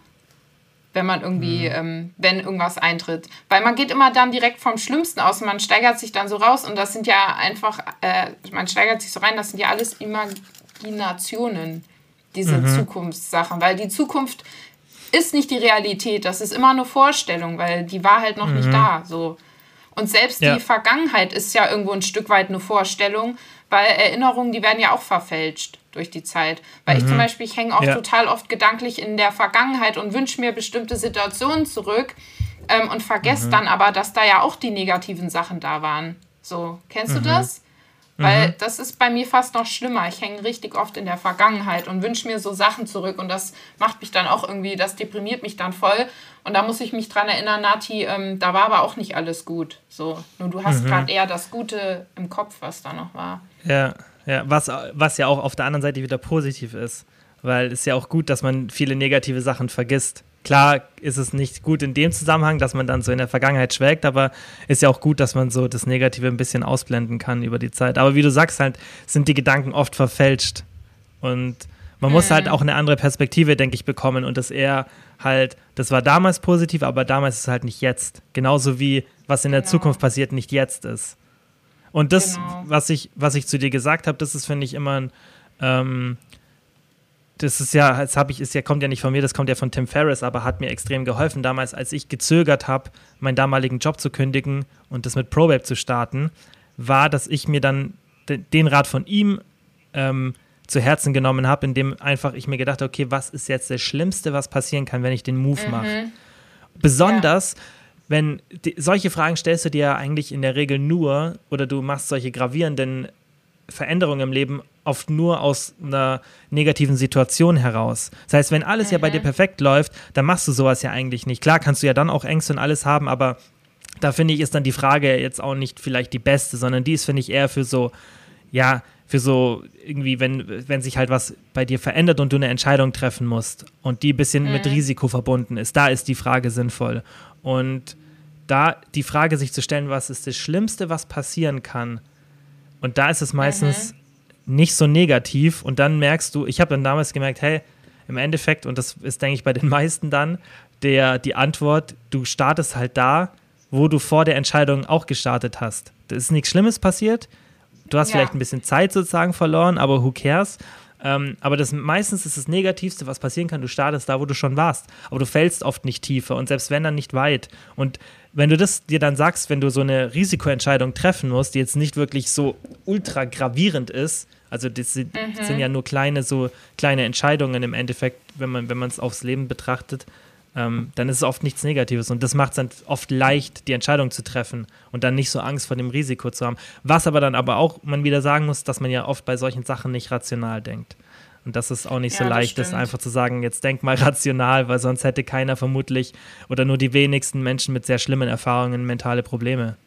C: wenn man irgendwie, ähm, wenn irgendwas eintritt. Weil man geht immer dann direkt vom Schlimmsten aus. Und man steigert sich dann so raus. Und das sind ja einfach, äh, man steigert sich so rein, das sind ja alles Imaginationen, diese Zukunftssachen, weil die Zukunft ist nicht die Realität, das ist immer eine Vorstellung, weil die war halt noch nicht da, so. Und selbst
A: Ja.
C: die Vergangenheit ist ja irgendwo ein Stück weit eine Vorstellung, weil Erinnerungen, die werden ja auch verfälscht durch die Zeit. Weil ich zum Beispiel, ich hänge auch
A: Ja.
C: total oft gedanklich in der Vergangenheit und wünsche mir bestimmte Situationen zurück ähm, und vergesse dann aber, dass da ja auch die negativen Sachen da waren. So, kennst du das? Weil das ist bei mir fast noch schlimmer. Ich hänge richtig oft in der Vergangenheit und wünsche mir so Sachen zurück. Und das macht mich dann auch irgendwie, das deprimiert mich dann voll. Und da muss ich mich dran erinnern, Nati, ähm, da war aber auch nicht alles gut. So, nur du hast gerade eher das Gute im Kopf, was da noch war.
A: Ja, ja, was, was ja auch auf der anderen Seite wieder positiv ist, weil es ist ja auch gut, dass man viele negative Sachen vergisst. Klar ist es nicht gut in dem Zusammenhang, dass man dann so in der Vergangenheit schwelgt, aber ist ja auch gut, dass man so das Negative ein bisschen ausblenden kann über die Zeit. Aber wie du sagst, halt, sind die Gedanken oft verfälscht. Und man muss halt auch eine andere Perspektive, denke ich, bekommen und das eher halt, das war damals positiv, aber damals ist es halt nicht jetzt. Genauso wie was in der
C: Genau.
A: Zukunft passiert, nicht jetzt ist. Und das,
C: Genau.
A: was, ich, was ich zu dir gesagt habe, das ist, finde ich, immer ein, ähm, das ist ja, das habe ich, ist ja, kommt ja nicht von mir, das kommt ja von Tim Ferriss, aber hat mir extrem geholfen damals, als ich gezögert habe, meinen damaligen Job zu kündigen und das mit ProWeb zu starten, war, dass ich mir dann de, den Rat von ihm ähm, zu Herzen genommen habe, indem einfach ich mir gedacht habe, okay, was ist jetzt das Schlimmste, was passieren kann, wenn ich den Move mache? Besonders, wenn die, solche Fragen stellst du dir ja eigentlich in der Regel nur oder du machst solche gravierenden Veränderungen im Leben oft nur aus einer negativen Situation heraus. Das heißt, wenn alles ja bei dir perfekt läuft, dann machst du sowas ja eigentlich nicht. Klar kannst du ja dann auch Ängste und alles haben, aber da finde ich, ist dann die Frage jetzt auch nicht vielleicht die beste, sondern die ist, finde ich, eher für so, ja, für so irgendwie, wenn, wenn sich halt was bei dir verändert und du eine Entscheidung treffen musst und die ein bisschen mit Risiko verbunden ist, da ist die Frage sinnvoll. Und da die Frage sich zu stellen, was ist das Schlimmste, was passieren kann, und da ist es meistens nicht so negativ und dann merkst du, ich habe dann damals gemerkt, hey, im Endeffekt, und das ist, denke ich, bei den [laughs] meisten dann, der, die Antwort, du startest halt da, wo du vor der Entscheidung auch gestartet hast. Da ist nichts Schlimmes passiert. Du hast
C: Ja.
A: vielleicht ein bisschen Zeit sozusagen verloren, aber who cares? Ähm, aber das meistens ist das Negativste, was passieren kann. Du startest da, wo du schon warst. Aber du fällst oft nicht tiefer und selbst wenn dann nicht weit. Und wenn du das dir dann sagst, wenn du so eine Risikoentscheidung treffen musst, die jetzt nicht wirklich so ultra gravierend ist, also das sind, mhm. sind ja nur kleine, so kleine Entscheidungen im Endeffekt, wenn man, wenn man es aufs Leben betrachtet, ähm, dann ist es oft nichts Negatives. Und das macht es dann oft leicht, die Entscheidung zu treffen und dann nicht so Angst vor dem Risiko zu haben. Was aber dann aber auch man wieder sagen muss, dass man ja oft bei solchen Sachen nicht rational denkt. Und dass es auch nicht ja, so leicht ist, einfach zu sagen, jetzt denk mal [laughs] rational, weil sonst hätte keiner vermutlich oder nur die wenigsten Menschen mit sehr schlimmen Erfahrungen mentale Probleme.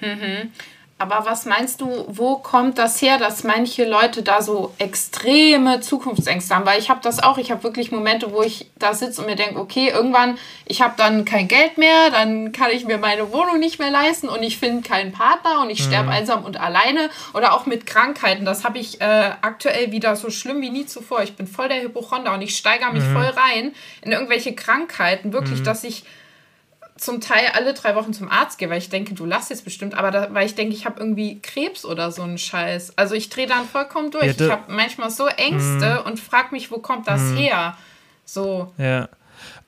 C: Mhm. Aber was meinst du, wo kommt das her, dass manche Leute da so extreme Zukunftsängste haben? Weil ich habe das auch, ich habe wirklich Momente, wo ich da sitze und mir denke, okay, irgendwann, ich habe dann kein Geld mehr, dann kann ich mir meine Wohnung nicht mehr leisten und ich finde keinen Partner und ich mhm. sterbe einsam und alleine. Oder auch mit Krankheiten, das habe ich äh, aktuell wieder so schlimm wie nie zuvor. Ich bin voll der Hypochonder und ich steigere mich mhm. voll rein in irgendwelche Krankheiten, wirklich, mhm. dass ich zum Teil alle drei Wochen zum Arzt gehe, weil ich denke, du lass jetzt bestimmt, aber da, weil ich denke, ich habe irgendwie Krebs oder so einen Scheiß. Also ich drehe dann vollkommen durch. Ja, ich habe manchmal so Ängste mm. und frage mich, wo kommt das mm. her? So.
A: Ja.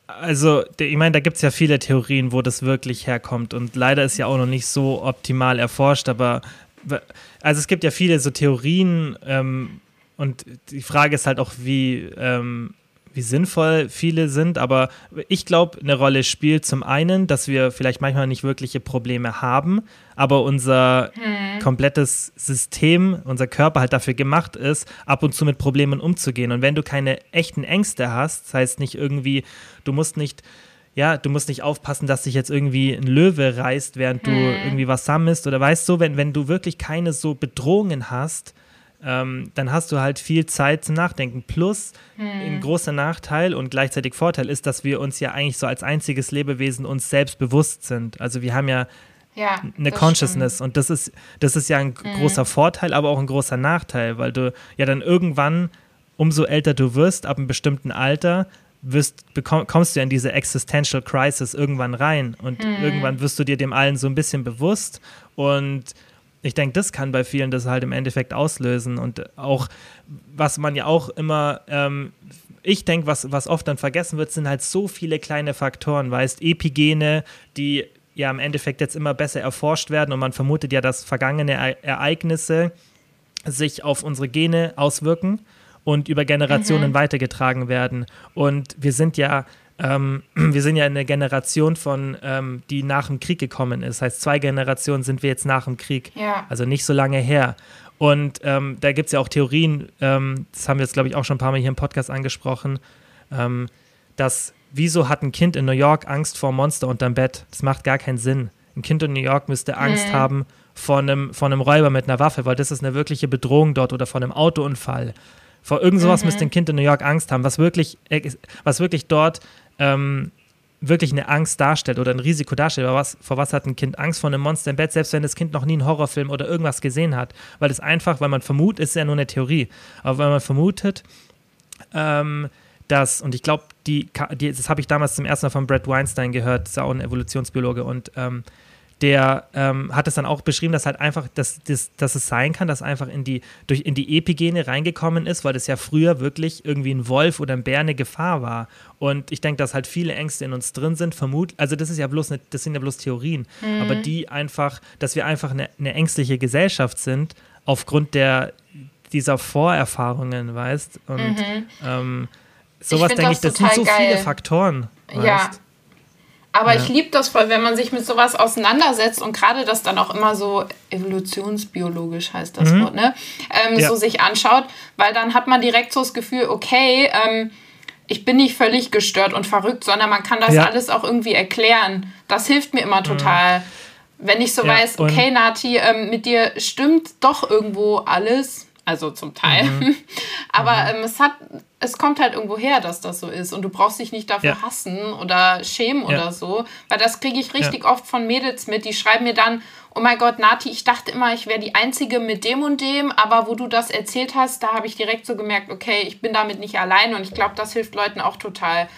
A: Also, ich meine, da gibt es ja viele Theorien, wo das wirklich herkommt. Und leider ist ja auch noch nicht so optimal erforscht, aber also es gibt ja viele so Theorien ähm, und die Frage ist halt auch, wie, ähm, wie sinnvoll viele sind, aber ich glaube, eine Rolle spielt zum einen, dass wir vielleicht manchmal nicht wirkliche Probleme haben, aber unser hm. komplettes System, unser Körper halt dafür gemacht ist, ab und zu mit Problemen umzugehen. Und wenn du keine echten Ängste hast, das heißt nicht irgendwie, du musst nicht ja, du musst nicht aufpassen, dass sich jetzt irgendwie ein Löwe reißt, während du hm. irgendwie was sammelst oder weißt du, wenn, wenn du wirklich keine so Bedrohungen hast, ähm, dann hast du halt viel Zeit zum Nachdenken. Plus, hm. ein großer Nachteil und gleichzeitig Vorteil ist, dass wir uns ja eigentlich so als einziges Lebewesen uns selbst bewusst sind. Also wir haben ja, ja eine Consciousness stimmt. und das ist, das ist ja ein hm. großer Vorteil, aber auch ein großer Nachteil, weil du ja dann irgendwann, umso älter du wirst, ab einem bestimmten Alter, wirst, bekomm, kommst du ja in diese Existential Crisis irgendwann rein und hm. irgendwann wirst du dir dem allen so ein bisschen bewusst und ich denke, das kann bei vielen das halt im Endeffekt auslösen. Und auch, was man ja auch immer, ähm, ich denke, was, was oft dann vergessen wird, sind halt so viele kleine Faktoren, weißt, Epigene, die ja im Endeffekt jetzt immer besser erforscht werden und man vermutet ja, dass vergangene Ereignisse sich auf unsere Gene auswirken und über Generationen mhm. weitergetragen werden. Und wir sind ja ähm, [clears throat] wir sind ja eine Generation von, ähm, die nach dem Krieg gekommen ist. Das heißt, zwei Generationen sind wir jetzt nach dem Krieg. Ja. Also nicht so lange her. Und ähm, da gibt es ja auch Theorien, ähm, das haben wir jetzt, glaube ich, auch schon ein paar Mal hier im Podcast angesprochen, ähm, dass wieso hat ein Kind in New York Angst vor Monster unterm Bett? Das macht gar keinen Sinn. Ein Kind in New York müsste Angst mhm. haben vor einem, vor einem Räuber mit einer Waffe, weil das ist eine wirkliche Bedrohung dort oder vor einem Autounfall. Vor irgend sowas mhm. müsste ein Kind in New York Angst haben, was wirklich, äh, was wirklich dort ähm, wirklich eine Angst darstellt oder ein Risiko darstellt. Aber was, vor was hat ein Kind Angst vor einem Monster im Bett, selbst wenn das Kind noch nie einen Horrorfilm oder irgendwas gesehen hat? Weil es einfach, weil man vermutet, ist ja nur eine Theorie, aber weil man vermutet, ähm, dass, und ich glaube, die, die, das habe ich damals zum ersten Mal von Brett Weinstein gehört, ist ja auch ein Evolutionsbiologe, und ähm, der ähm, hat es dann auch beschrieben, dass halt einfach, dass, dass, dass es sein kann, dass einfach in die, durch, in die Epigene reingekommen ist, weil das ja früher wirklich irgendwie ein Wolf oder ein Bär eine Gefahr war. Und ich denke, dass halt viele Ängste in uns drin sind, vermutlich, also das ist ja bloß eine, das sind ja bloß Theorien, mhm. aber die einfach, dass wir einfach eine, eine ängstliche Gesellschaft sind, aufgrund der, dieser Vorerfahrungen, weißt? Und mhm. ähm, sowas denke ich, das sind so geil. viele Faktoren. Weißt?
C: Ja. Aber ja. ich liebe das voll, wenn man sich mit sowas auseinandersetzt und gerade das dann auch immer so evolutionsbiologisch heißt das mhm. Wort, ne? Ähm, ja. So sich anschaut, weil dann hat man direkt so das Gefühl, okay, ähm, ich bin nicht völlig gestört und verrückt, sondern man kann das ja. alles auch irgendwie erklären. Das hilft mir immer mhm. total. Mhm. Wenn ich so weiß, okay, Nati, ähm, mit dir stimmt doch irgendwo alles, also zum Teil. Mhm. [laughs] Aber mhm. Ähm, es hat, es kommt halt irgendwo her, dass das so ist. Und du brauchst dich nicht dafür ja. hassen oder schämen ja. oder so. Weil das kriege ich richtig ja. oft von Mädels mit. Die schreiben mir dann, oh mein Gott, Nati, ich dachte immer, ich wäre die Einzige mit dem und dem. Aber wo du das erzählt hast, da habe ich direkt so gemerkt, okay, ich bin damit nicht allein. Und ich glaube, das hilft Leuten auch total.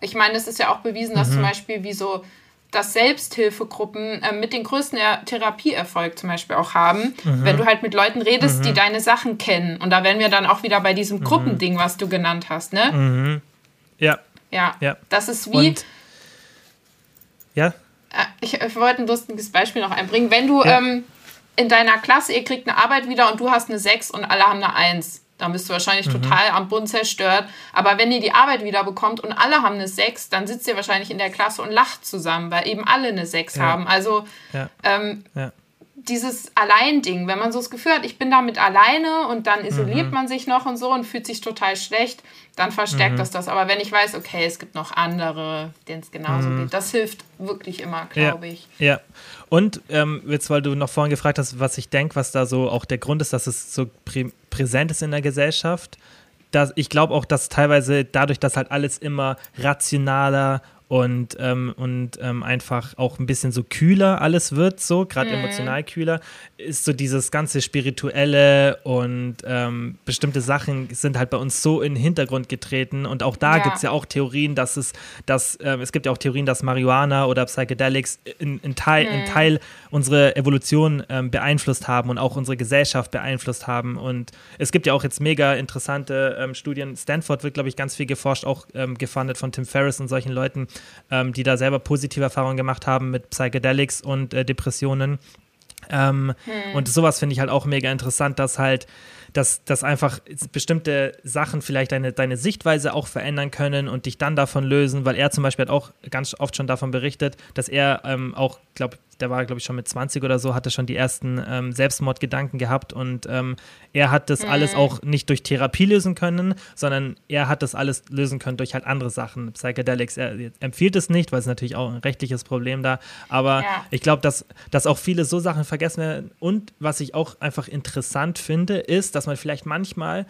C: Ich meine, es ist ja auch bewiesen, dass mhm. zum Beispiel wie so dass Selbsthilfegruppen äh, mit den größten er Therapieerfolg zum Beispiel auch haben, mhm. wenn du halt mit Leuten redest, mhm. die deine Sachen kennen. Und da wären wir dann auch wieder bei diesem mhm. Gruppending, was du genannt hast, ne?
A: Mhm. Ja.
C: Ja. ja. Das ist wie. Und,
A: ja.
C: Äh, ich, ich, wollte ein lustiges Beispiel noch einbringen. Wenn du ja. ähm, in deiner Klasse, ihr kriegt eine Arbeit wieder und du hast eine 6 und alle haben eine 1 dann bist du wahrscheinlich mhm. total am Bund zerstört. Aber wenn ihr die Arbeit wieder bekommt und alle haben eine 6, dann sitzt ihr wahrscheinlich in der Klasse und lacht zusammen, weil eben alle eine 6 ja. haben. Also ja. Ähm, ja. dieses Allein-Ding, wenn man so das Gefühl hat, ich bin damit alleine und dann isoliert mhm. man sich noch und so und fühlt sich total schlecht, dann verstärkt mhm. das das. Aber wenn ich weiß, okay, es gibt noch andere, denen es genauso mhm. geht, das hilft wirklich immer, glaube ich.
A: Ja. Und ähm, jetzt, weil du noch vorhin gefragt hast, was ich denke, was da so auch der Grund ist, dass es so prä präsent ist in der Gesellschaft. Dass, ich glaube auch, dass teilweise dadurch, dass halt alles immer rationaler und, ähm, und ähm, einfach auch ein bisschen so kühler alles wird, so, gerade mhm. emotional kühler, ist so dieses ganze Spirituelle und ähm, bestimmte Sachen sind halt bei uns so in den Hintergrund getreten. Und auch da ja. gibt es ja auch Theorien, dass es, dass, ähm, es gibt ja auch Theorien, dass Marihuana oder Psychedelics in, in, Teil, mhm. in Teil unsere Evolution ähm, beeinflusst haben und auch unsere Gesellschaft beeinflusst haben. Und es gibt ja auch jetzt mega interessante ähm, Studien. Stanford wird, glaube ich, ganz viel geforscht, auch gefundet von Tim Ferriss und solchen Leuten ähm, die da selber positive Erfahrungen gemacht haben mit Psychedelics und äh, Depressionen. Ähm, hm. Und sowas finde ich halt auch mega interessant, dass halt, dass, dass einfach bestimmte Sachen vielleicht deine, deine Sichtweise auch verändern können und dich dann davon lösen, weil er zum Beispiel hat auch ganz oft schon davon berichtet, dass er ähm, auch, glaube der war, glaube ich, schon mit 20 oder so, hatte schon die ersten ähm, Selbstmordgedanken gehabt und ähm, er hat das mhm. alles auch nicht durch Therapie lösen können, sondern er hat das alles lösen können durch halt andere Sachen, Psychedelics. Er empfiehlt es nicht, weil es natürlich auch ein rechtliches Problem da, aber ja. ich glaube, dass, dass auch viele so Sachen vergessen werden und was ich auch einfach interessant finde, ist, dass man vielleicht manchmal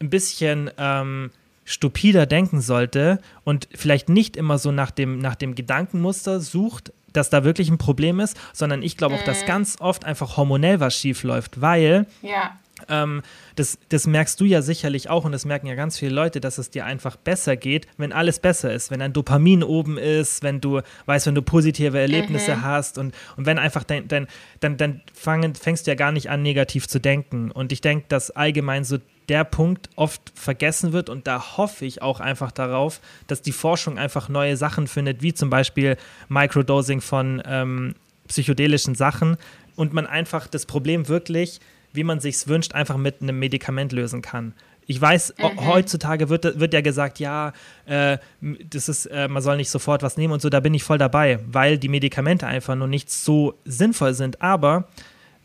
A: ein bisschen ähm, stupider denken sollte und vielleicht nicht immer so nach dem, nach dem Gedankenmuster sucht, dass da wirklich ein Problem ist, sondern ich glaube auch, dass mhm. ganz oft einfach hormonell was schief läuft, weil
C: ja.
A: ähm, das, das merkst du ja sicherlich auch und das merken ja ganz viele Leute, dass es dir einfach besser geht, wenn alles besser ist, wenn dein Dopamin oben ist, wenn du weißt, wenn du positive Erlebnisse mhm. hast und, und wenn einfach dein, dein dann, dann fängst du ja gar nicht an, negativ zu denken. Und ich denke, dass allgemein so der Punkt oft vergessen wird und da hoffe ich auch einfach darauf, dass die Forschung einfach neue Sachen findet, wie zum Beispiel Microdosing von ähm, psychedelischen Sachen und man einfach das Problem wirklich, wie man sich wünscht, einfach mit einem Medikament lösen kann. Ich weiß, mhm. heutzutage wird, wird ja gesagt, ja, äh, das ist, äh, man soll nicht sofort was nehmen und so, da bin ich voll dabei, weil die Medikamente einfach nur nicht so sinnvoll sind. Aber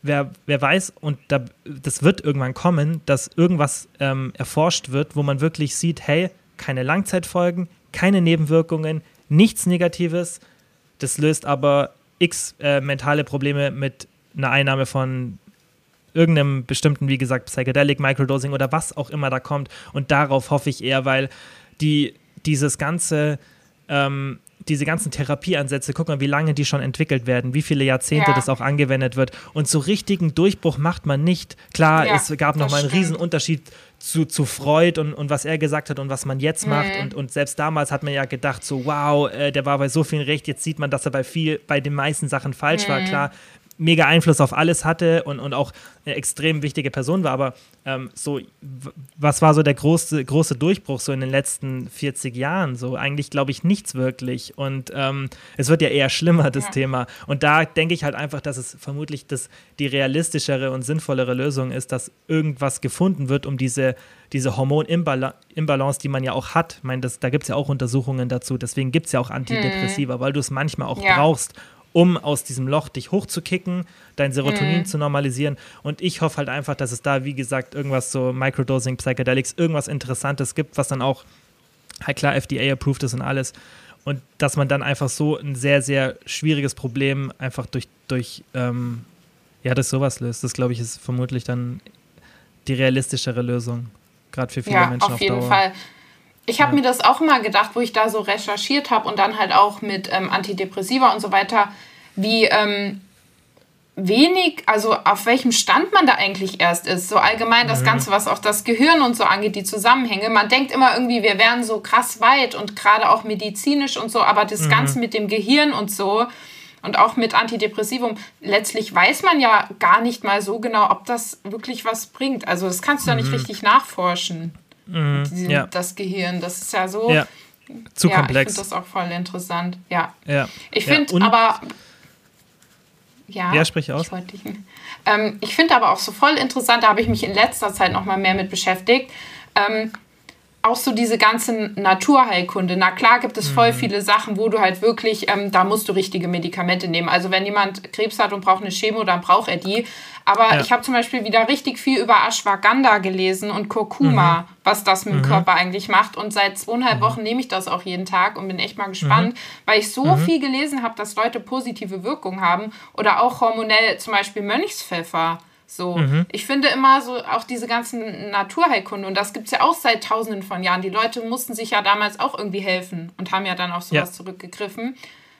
A: wer, wer weiß, und da, das wird irgendwann kommen, dass irgendwas ähm, erforscht wird, wo man wirklich sieht, hey, keine Langzeitfolgen, keine Nebenwirkungen, nichts Negatives. Das löst aber x äh, mentale Probleme mit einer Einnahme von irgendeinem bestimmten, wie gesagt, Psychedelic, Microdosing oder was auch immer da kommt. Und darauf hoffe ich eher, weil die, dieses ganze ähm, diese ganzen Therapieansätze, guck mal, wie lange die schon entwickelt werden, wie viele Jahrzehnte ja. das auch angewendet wird. Und so richtigen Durchbruch macht man nicht. Klar, ja, es gab nochmal einen Riesenunterschied zu, zu Freud und, und was er gesagt hat und was man jetzt macht. Mhm. Und, und selbst damals hat man ja gedacht, so, wow, äh, der war bei so vielen recht. Jetzt sieht man, dass er bei viel, bei den meisten Sachen falsch mhm. war. Klar, mega Einfluss auf alles hatte und, und auch eine extrem wichtige Person war. Aber ähm, so, was war so der große, große Durchbruch so in den letzten 40 Jahren? So eigentlich glaube ich nichts wirklich. Und ähm, es wird ja eher schlimmer, das ja. Thema. Und da denke ich halt einfach, dass es vermutlich das, die realistischere und sinnvollere Lösung ist, dass irgendwas gefunden wird, um diese, diese Hormonimbalance, die man ja auch hat. Ich meine, das, da gibt es ja auch Untersuchungen dazu. Deswegen gibt es ja auch Antidepressiva, hm. weil du es manchmal auch ja. brauchst, um aus diesem Loch dich hochzukicken, dein Serotonin mhm. zu normalisieren. Und ich hoffe halt einfach, dass es da, wie gesagt, irgendwas so Microdosing, Psychedelics, irgendwas Interessantes gibt, was dann auch halt klar FDA-approved ist und alles. Und dass man dann einfach so ein sehr, sehr schwieriges Problem einfach durch, durch ähm, ja, das sowas löst. Das, glaube ich, ist vermutlich dann die realistischere Lösung. Gerade für viele ja, Menschen auf, auf jeden Dauer. Fall.
C: Ich habe ja. mir das auch immer gedacht, wo ich da so recherchiert habe und dann halt auch mit ähm, Antidepressiva und so weiter, wie, ähm, wenig, also auf welchem Stand man da eigentlich erst ist. So allgemein das mhm. Ganze, was auch das Gehirn und so angeht, die Zusammenhänge. Man denkt immer irgendwie, wir wären so krass weit und gerade auch medizinisch und so, aber das mhm. Ganze mit dem Gehirn und so und auch mit Antidepressivum, letztlich weiß man ja gar nicht mal so genau, ob das wirklich was bringt. Also das kannst du ja nicht mhm. richtig nachforschen. Mhm. Diesen, ja. Das Gehirn, das ist ja so. Ja.
A: Zu ja, komplex.
C: Ich finde das auch voll interessant. Ja.
A: ja.
C: Ich finde aber
A: ja, ja sprich aus.
C: Ich, ähm, ich finde aber auch so voll interessant, da habe ich mich in letzter Zeit noch mal mehr mit beschäftigt. Ähm, auch so diese ganze Naturheilkunde. Na klar gibt es voll mhm. viele Sachen, wo du halt wirklich, ähm, da musst du richtige Medikamente nehmen. Also wenn jemand Krebs hat und braucht eine Chemo, dann braucht er die. Aber ja. ich habe zum Beispiel wieder richtig viel über Ashwagandha gelesen und Kurkuma, mhm. was das mit dem mhm. Körper eigentlich macht. Und seit zweieinhalb mhm. Wochen nehme ich das auch jeden Tag und bin echt mal gespannt, mhm. weil ich so mhm. viel gelesen habe, dass Leute positive Wirkung haben. Oder auch hormonell zum Beispiel Mönchspfeffer. So, mhm. ich finde immer so auch diese ganzen Naturheilkunde und das gibt es ja auch seit tausenden von Jahren. Die Leute mussten sich ja damals auch irgendwie helfen und haben ja dann auf sowas ja. zurückgegriffen,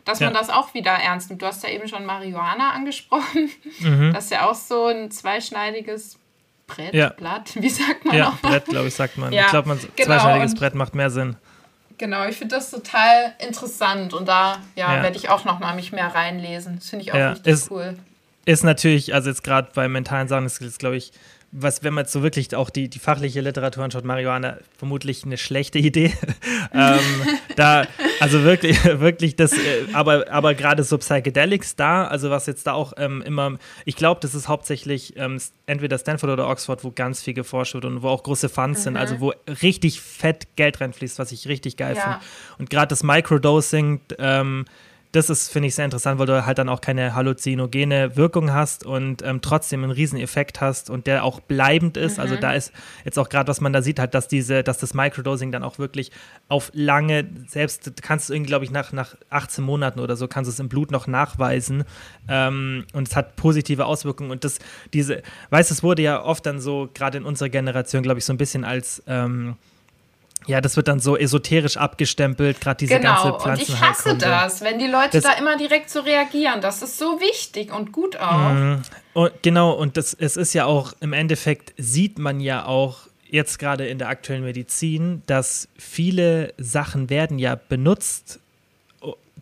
C: dass ja. man das auch wieder ernst nimmt. Du hast ja eben schon Marihuana angesprochen. Mhm. Das ist ja auch so ein zweischneidiges Brett, ja. Blatt, wie sagt man
A: Ja, auch Brett, glaube ich, sagt man. ich glaube, man genau, zweischneidiges Brett macht mehr Sinn.
C: Genau, ich finde das total interessant und da ja, werde ich auch noch mal mich mehr reinlesen. Das finde ich auch richtig ist, cool
A: ist natürlich, also jetzt gerade bei mentalen Sachen, ist es, glaube ich, was, wenn man jetzt so wirklich auch die, die fachliche Literatur anschaut, Marihuana vermutlich eine schlechte Idee. [laughs] ähm, da, also wirklich, [laughs] wirklich das, äh, aber, aber gerade so Psychedelics da, also was jetzt da auch ähm, immer, ich glaube, das ist hauptsächlich ähm, entweder Stanford oder Oxford, wo ganz viel geforscht wird und wo auch große Funds mhm. sind, also wo richtig fett Geld reinfließt, was ich richtig geil ja. finde. Und gerade das Microdosing, ähm, das ist, finde ich, sehr interessant, weil du halt dann auch keine halluzinogene Wirkung hast und ähm, trotzdem einen riesen Effekt hast und der auch bleibend ist. Also mhm. Also da ist jetzt auch gerade, was man da sieht, halt, dass diese, dass das Microdosing dann auch wirklich auf lange, selbst kannst du irgendwie, glaube ich, nach, nach 18 Monaten oder so, kannst du es im Blut noch nachweisen. Ähm, und es hat positive Auswirkungen. Und das, diese, weißt du, es wurde ja oft dann so, gerade in unserer Generation, glaube ich, so ein bisschen als ähm, ja, das wird dann so esoterisch abgestempelt, gerade diese genau. ganze Pflanzen.
C: Und ich hasse das, wenn die Leute das, da immer direkt so reagieren. Das ist so wichtig und gut auch. Mm,
A: und genau, und das, es ist ja auch, im Endeffekt sieht man ja auch jetzt gerade in der aktuellen Medizin, dass viele Sachen werden ja benutzt,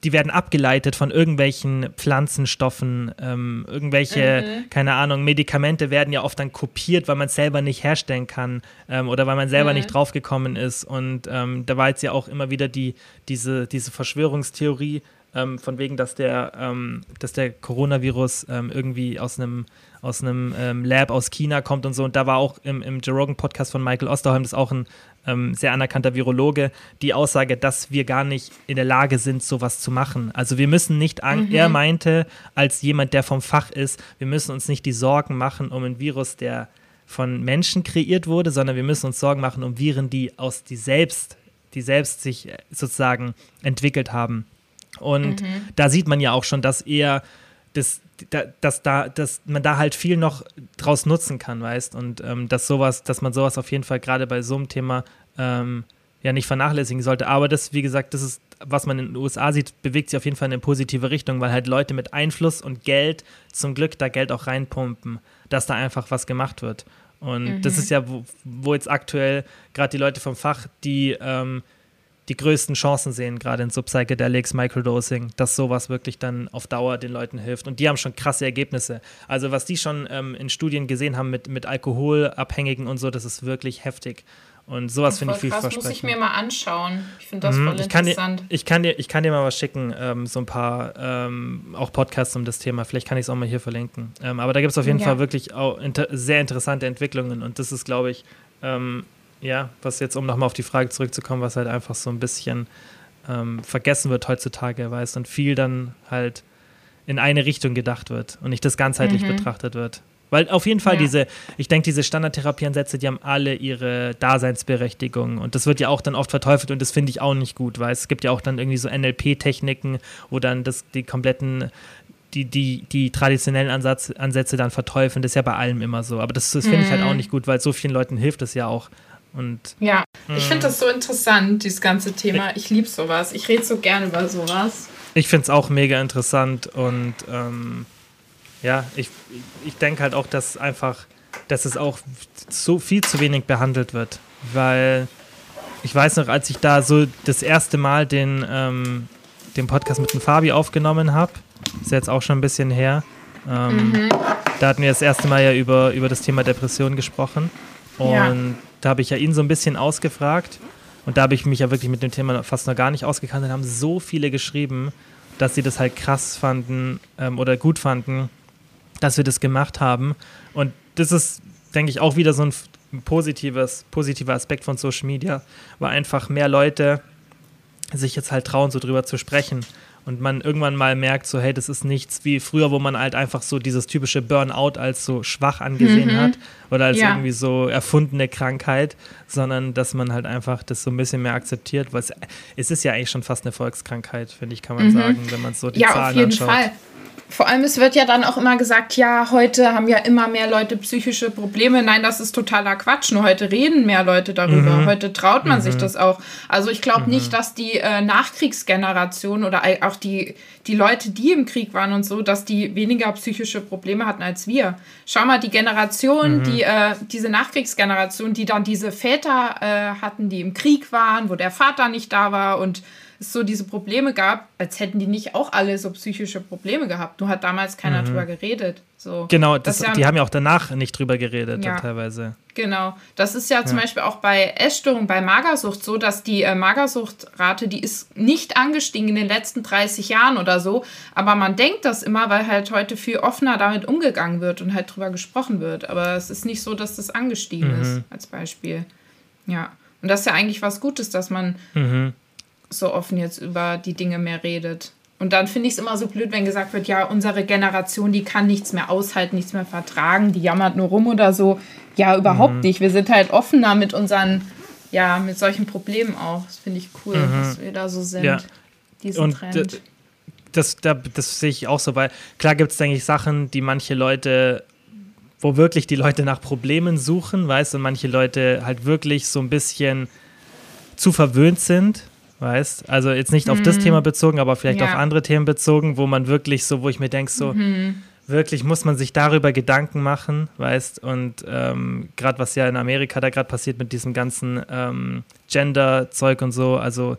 A: die werden abgeleitet von irgendwelchen Pflanzenstoffen, ähm, irgendwelche, mhm. keine Ahnung, Medikamente werden ja oft dann kopiert, weil man es selber nicht herstellen kann ähm, oder weil man selber mhm. nicht draufgekommen ist. Und ähm, da war jetzt ja auch immer wieder die, diese, diese Verschwörungstheorie, ähm, von wegen, dass der, ähm, dass der Coronavirus ähm, irgendwie aus einem aus einem ähm, Lab aus China kommt und so. Und da war auch im, im Joe Rogan Podcast von Michael Osterholm, das auch ein ähm, sehr anerkannter Virologe, die Aussage, dass wir gar nicht in der Lage sind, sowas zu machen. Also wir müssen nicht, mhm. er meinte, als jemand, der vom Fach ist, wir müssen uns nicht die Sorgen machen um ein Virus, der von Menschen kreiert wurde, sondern wir müssen uns Sorgen machen um Viren, die aus die selbst, die selbst sich äh, sozusagen entwickelt haben. Und mhm. da sieht man ja auch schon, dass er das, dass, da, dass man da halt viel noch draus nutzen kann, weißt und ähm, dass sowas, dass man sowas auf jeden Fall gerade bei so einem Thema ähm, ja nicht vernachlässigen sollte. Aber das, wie gesagt, das ist, was man in den USA sieht, bewegt sich auf jeden Fall in eine positive Richtung, weil halt Leute mit Einfluss und Geld zum Glück da Geld auch reinpumpen, dass da einfach was gemacht wird. Und mhm. das ist ja, wo, wo jetzt aktuell gerade die Leute vom Fach, die ähm, die größten Chancen sehen, gerade in so Psychedelics, Microdosing, dass sowas wirklich dann auf Dauer den Leuten hilft. Und die haben schon krasse Ergebnisse. Also was die schon ähm, in Studien gesehen haben mit, mit Alkoholabhängigen und so, das ist wirklich heftig. Und sowas finde ich vielversprechend. Das
C: muss ich mir mal anschauen. Ich finde das mhm, voll
A: ich interessant. Dir, ich, kann dir, ich kann dir mal was schicken, ähm, so ein paar ähm, auch Podcasts um das Thema. Vielleicht kann ich es auch mal hier verlinken. Ähm, aber da gibt es auf jeden ja. Fall wirklich auch inter sehr interessante Entwicklungen. Und das ist, glaube ich, ähm, ja, was jetzt, um nochmal auf die Frage zurückzukommen, was halt einfach so ein bisschen ähm, vergessen wird heutzutage, weißt und viel dann halt in eine Richtung gedacht wird und nicht das ganzheitlich mhm. betrachtet wird. Weil auf jeden Fall ja. diese, ich denke, diese Standardtherapieansätze, die haben alle ihre Daseinsberechtigung. Und das wird ja auch dann oft verteufelt und das finde ich auch nicht gut, weil es gibt ja auch dann irgendwie so NLP-Techniken, wo dann das, die kompletten, die, die, die traditionellen Ansatz, Ansätze dann verteufeln. Das ist ja bei allem immer so. Aber das, das finde ich halt auch mhm. nicht gut, weil so vielen Leuten hilft es ja auch. Und,
C: ja, ich finde das so interessant, dieses ganze Thema. Ich liebe sowas. Ich rede so gerne über sowas.
A: Ich finde es auch mega interessant und ähm, ja, ich, ich denke halt auch, dass einfach, dass es auch so viel zu wenig behandelt wird. Weil ich weiß noch, als ich da so das erste Mal den, ähm, den Podcast mit dem Fabi aufgenommen habe, ist jetzt auch schon ein bisschen her. Ähm, mhm. Da hatten wir das erste Mal ja über, über das Thema Depression gesprochen. Und ja. Da habe ich ja ihn so ein bisschen ausgefragt. Und da habe ich mich ja wirklich mit dem Thema fast noch gar nicht ausgekannt. Da haben so viele geschrieben, dass sie das halt krass fanden ähm, oder gut fanden, dass wir das gemacht haben. Und das ist, denke ich, auch wieder so ein positives, positiver Aspekt von Social Media, weil einfach mehr Leute sich jetzt halt trauen, so drüber zu sprechen. Und man irgendwann mal merkt, so, hey, das ist nichts wie früher, wo man halt einfach so dieses typische Burnout als so schwach angesehen mhm. hat oder als ja. irgendwie so erfundene Krankheit, sondern dass man halt einfach das so ein bisschen mehr akzeptiert, weil es, es ist ja eigentlich schon fast eine Volkskrankheit, finde ich, kann man mhm. sagen, wenn man so die ja, Zahlen anschaut. Ja, auf jeden anschaut. Fall.
C: Vor allem, es wird ja dann auch immer gesagt, ja, heute haben ja immer mehr Leute psychische Probleme. Nein, das ist totaler Quatsch. Nur heute reden mehr Leute darüber. Mhm. Heute traut man mhm. sich das auch. Also ich glaube mhm. nicht, dass die äh, Nachkriegsgeneration oder auch die, die Leute, die im Krieg waren und so, dass die weniger psychische Probleme hatten als wir. Schau mal, die Generation, mhm. die, äh, diese Nachkriegsgeneration, die dann diese Väter äh, hatten, die im Krieg waren, wo der Vater nicht da war und es so diese Probleme gab, als hätten die nicht auch alle so psychische Probleme gehabt. Nur hat damals keiner mhm. drüber geredet. So.
A: Genau, das, das ja, die haben ja auch danach nicht drüber geredet, ja, teilweise.
C: Genau. Das ist ja, ja. zum Beispiel auch bei Essstörungen, bei Magersucht so, dass die äh, Magersuchtrate, die ist nicht angestiegen in den letzten 30 Jahren oder so. Aber man denkt das immer, weil halt heute viel offener damit umgegangen wird und halt drüber gesprochen wird. Aber es ist nicht so, dass das angestiegen mhm. ist, als Beispiel. Ja. Und das ist ja eigentlich was Gutes, dass man mhm so offen jetzt über die Dinge mehr redet. Und dann finde ich es immer so blöd, wenn gesagt wird, ja, unsere Generation, die kann nichts mehr aushalten, nichts mehr vertragen, die jammert nur rum oder so. Ja, überhaupt mhm. nicht. Wir sind halt offener mit unseren, ja, mit solchen Problemen auch. Das finde ich cool, mhm. dass wir da so sind. Ja. Diesen
A: Und Trend. Das, das, das sehe ich auch so, weil klar gibt es, denke ich, Sachen, die manche Leute wo wirklich die Leute nach Problemen suchen, weißt du, und manche Leute halt wirklich so ein bisschen zu verwöhnt sind weißt? Also jetzt nicht auf mhm. das Thema bezogen, aber vielleicht ja. auf andere Themen bezogen, wo man wirklich so, wo ich mir denke, so mhm. wirklich muss man sich darüber Gedanken machen, weißt? Und ähm, gerade was ja in Amerika da gerade passiert mit diesem ganzen ähm, Gender-Zeug und so, also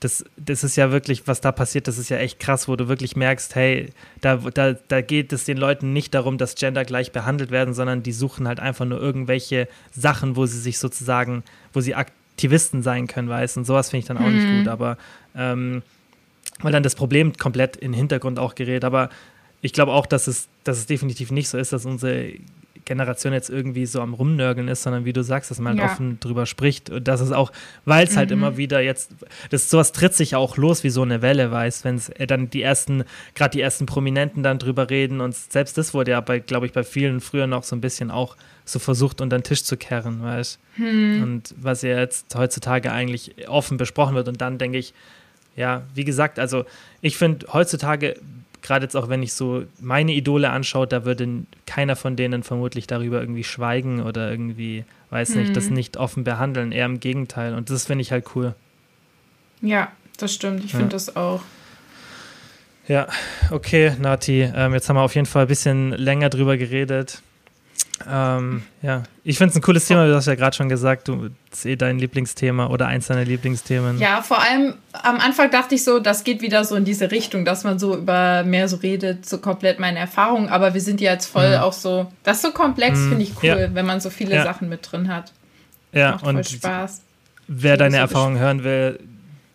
A: das, das ist ja wirklich, was da passiert, das ist ja echt krass, wo du wirklich merkst, hey, da, da, da geht es den Leuten nicht darum, dass Gender gleich behandelt werden, sondern die suchen halt einfach nur irgendwelche Sachen, wo sie sich sozusagen, wo sie aktiv Aktivisten sein können, weißt und sowas finde ich dann auch mhm. nicht gut, aber ähm, weil dann das Problem komplett in den Hintergrund auch gerät, aber ich glaube auch, dass es, dass es definitiv nicht so ist, dass unsere Generation jetzt irgendwie so am Rumnörgeln ist, sondern wie du sagst, dass man halt ja. offen drüber spricht und das ist auch, weil es halt mhm. halt immer wieder jetzt, das sowas tritt sich ja auch los wie so eine Welle, weißt, wenn es äh, dann die ersten, gerade die ersten Prominenten dann drüber reden und selbst das wurde ja bei, glaube ich, bei vielen früher noch so ein bisschen auch so versucht, unter den Tisch zu kehren, weißt hm. Und was ja jetzt heutzutage eigentlich offen besprochen wird. Und dann denke ich, ja, wie gesagt, also ich finde heutzutage, gerade jetzt auch wenn ich so meine Idole anschaue, da würde keiner von denen vermutlich darüber irgendwie schweigen oder irgendwie, weiß nicht, das hm. nicht offen behandeln, eher im Gegenteil. Und das finde ich halt cool.
C: Ja, das stimmt. Ich ja. finde das auch.
A: Ja, okay, Nati. Ähm, jetzt haben wir auf jeden Fall ein bisschen länger drüber geredet. Ähm, ja, ich finde es ein cooles Thema, du hast ja gerade schon gesagt, du ist eh dein Lieblingsthema oder eins deiner Lieblingsthemen.
C: Ja, vor allem am Anfang dachte ich so, das geht wieder so in diese Richtung, dass man so über mehr so redet, so komplett meine Erfahrungen, aber wir sind ja jetzt voll mhm. auch so, das ist so komplex, mhm. finde ich cool, ja. wenn man so viele ja. Sachen mit drin hat.
A: Ja, Macht und Spaß. Wer deine Erfahrungen hören will,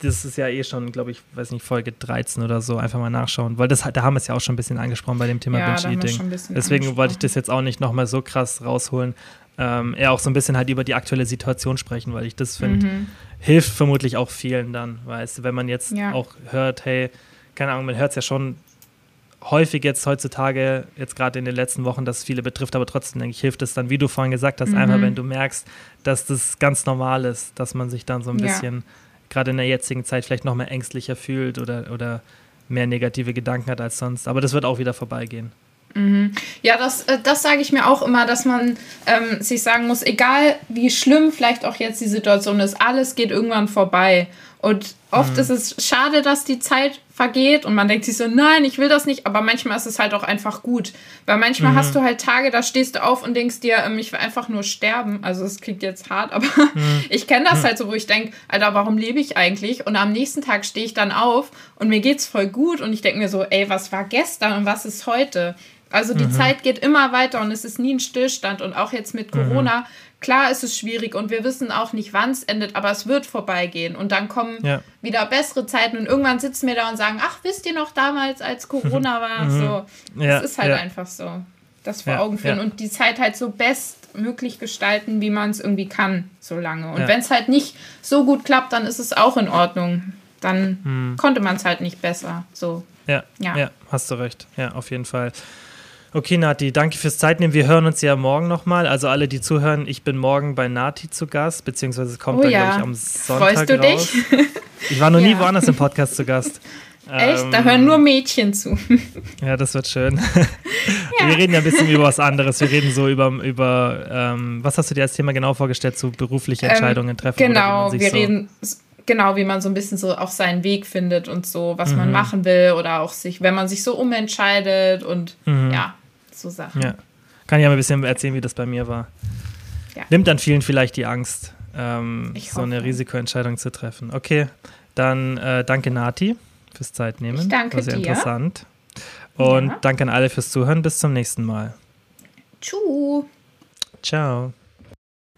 A: das ist ja eh schon, glaube ich, weiß nicht, Folge 13 oder so, einfach mal nachschauen, weil das, da haben wir es ja auch schon ein bisschen angesprochen bei dem Thema ja, Binge-Eating. Deswegen wollte ich das jetzt auch nicht nochmal so krass rausholen. Ähm, eher auch so ein bisschen halt über die aktuelle Situation sprechen, weil ich das finde, mhm. hilft vermutlich auch vielen dann, weißt du, wenn man jetzt ja. auch hört, hey, keine Ahnung, man hört es ja schon häufig jetzt heutzutage, jetzt gerade in den letzten Wochen, dass es viele betrifft, aber trotzdem denke ich, hilft es dann, wie du vorhin gesagt hast, mhm. einfach wenn du merkst, dass das ganz normal ist, dass man sich dann so ein ja. bisschen gerade in der jetzigen Zeit vielleicht noch mehr ängstlicher fühlt oder, oder mehr negative Gedanken hat als sonst. Aber das wird auch wieder vorbeigehen.
C: Mhm. Ja, das, äh, das sage ich mir auch immer, dass man ähm, sich sagen muss, egal wie schlimm vielleicht auch jetzt die Situation ist, alles geht irgendwann vorbei. Und oft mhm. ist es schade, dass die Zeit vergeht und man denkt sich so, nein, ich will das nicht, aber manchmal ist es halt auch einfach gut. Weil manchmal mhm. hast du halt Tage, da stehst du auf und denkst dir, ähm, ich will einfach nur sterben. Also es klingt jetzt hart, [laughs] aber mhm. ich kenne das mhm. halt so, wo ich denke, Alter, warum lebe ich eigentlich? Und am nächsten Tag stehe ich dann auf und mir geht's voll gut und ich denke mir so, ey, was war gestern und was ist heute? Also die mhm. Zeit geht immer weiter und es ist nie ein Stillstand und auch jetzt mit mhm. Corona Klar ist es schwierig und wir wissen auch nicht, wann es endet, aber es wird vorbeigehen und dann kommen ja. wieder bessere Zeiten und irgendwann sitzen wir da und sagen, ach, wisst ihr noch damals, als Corona [laughs] war? Mhm. So, ja, es ist halt ja. einfach so, das vor Augen führen und die Zeit halt so bestmöglich gestalten, wie man es irgendwie kann, so lange. Und wenn es halt nicht so gut klappt, dann ist es auch in Ordnung. Dann mhm. konnte man es halt nicht besser. So.
A: Ja, ja, hast du recht. Ja, auf jeden Fall. Okay, Nati, danke fürs Zeitnehmen. Wir hören uns ja morgen nochmal. Also alle, die zuhören, ich bin morgen bei Nati zu Gast, beziehungsweise es kommt oh, dann, ja. glaube ich, am Sonntag Freust du raus. dich? Ich war noch [laughs] ja. nie woanders im Podcast zu Gast. [laughs]
C: Echt? Ähm, da hören nur Mädchen zu. [laughs]
A: Ja, das wird schön. Ja. Wir reden ja ein bisschen über was anderes. Wir reden so über, über ähm, was hast du dir als Thema genau vorgestellt, so berufliche ähm, Entscheidungen ähm, treffen?
C: Genau, wir so reden genau, wie man so ein bisschen so auch seinen Weg findet und so, was mhm. man machen will oder auch sich, wenn man sich so umentscheidet und mhm. ja, so Sachen.
A: Ja. Kann ich ja mal ein bisschen erzählen, wie das bei mir war. Ja. Nimmt dann vielen vielleicht die Angst, ähm, so eine Risikoentscheidung zu treffen. Okay, dann äh, danke Nati fürs Zeitnehmen. Ich
C: danke
A: War sehr
C: dir.
A: interessant. Und ja. danke an alle fürs Zuhören. Bis zum nächsten Mal.
C: Tschüss.
A: Ciao.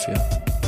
A: Philadelphia.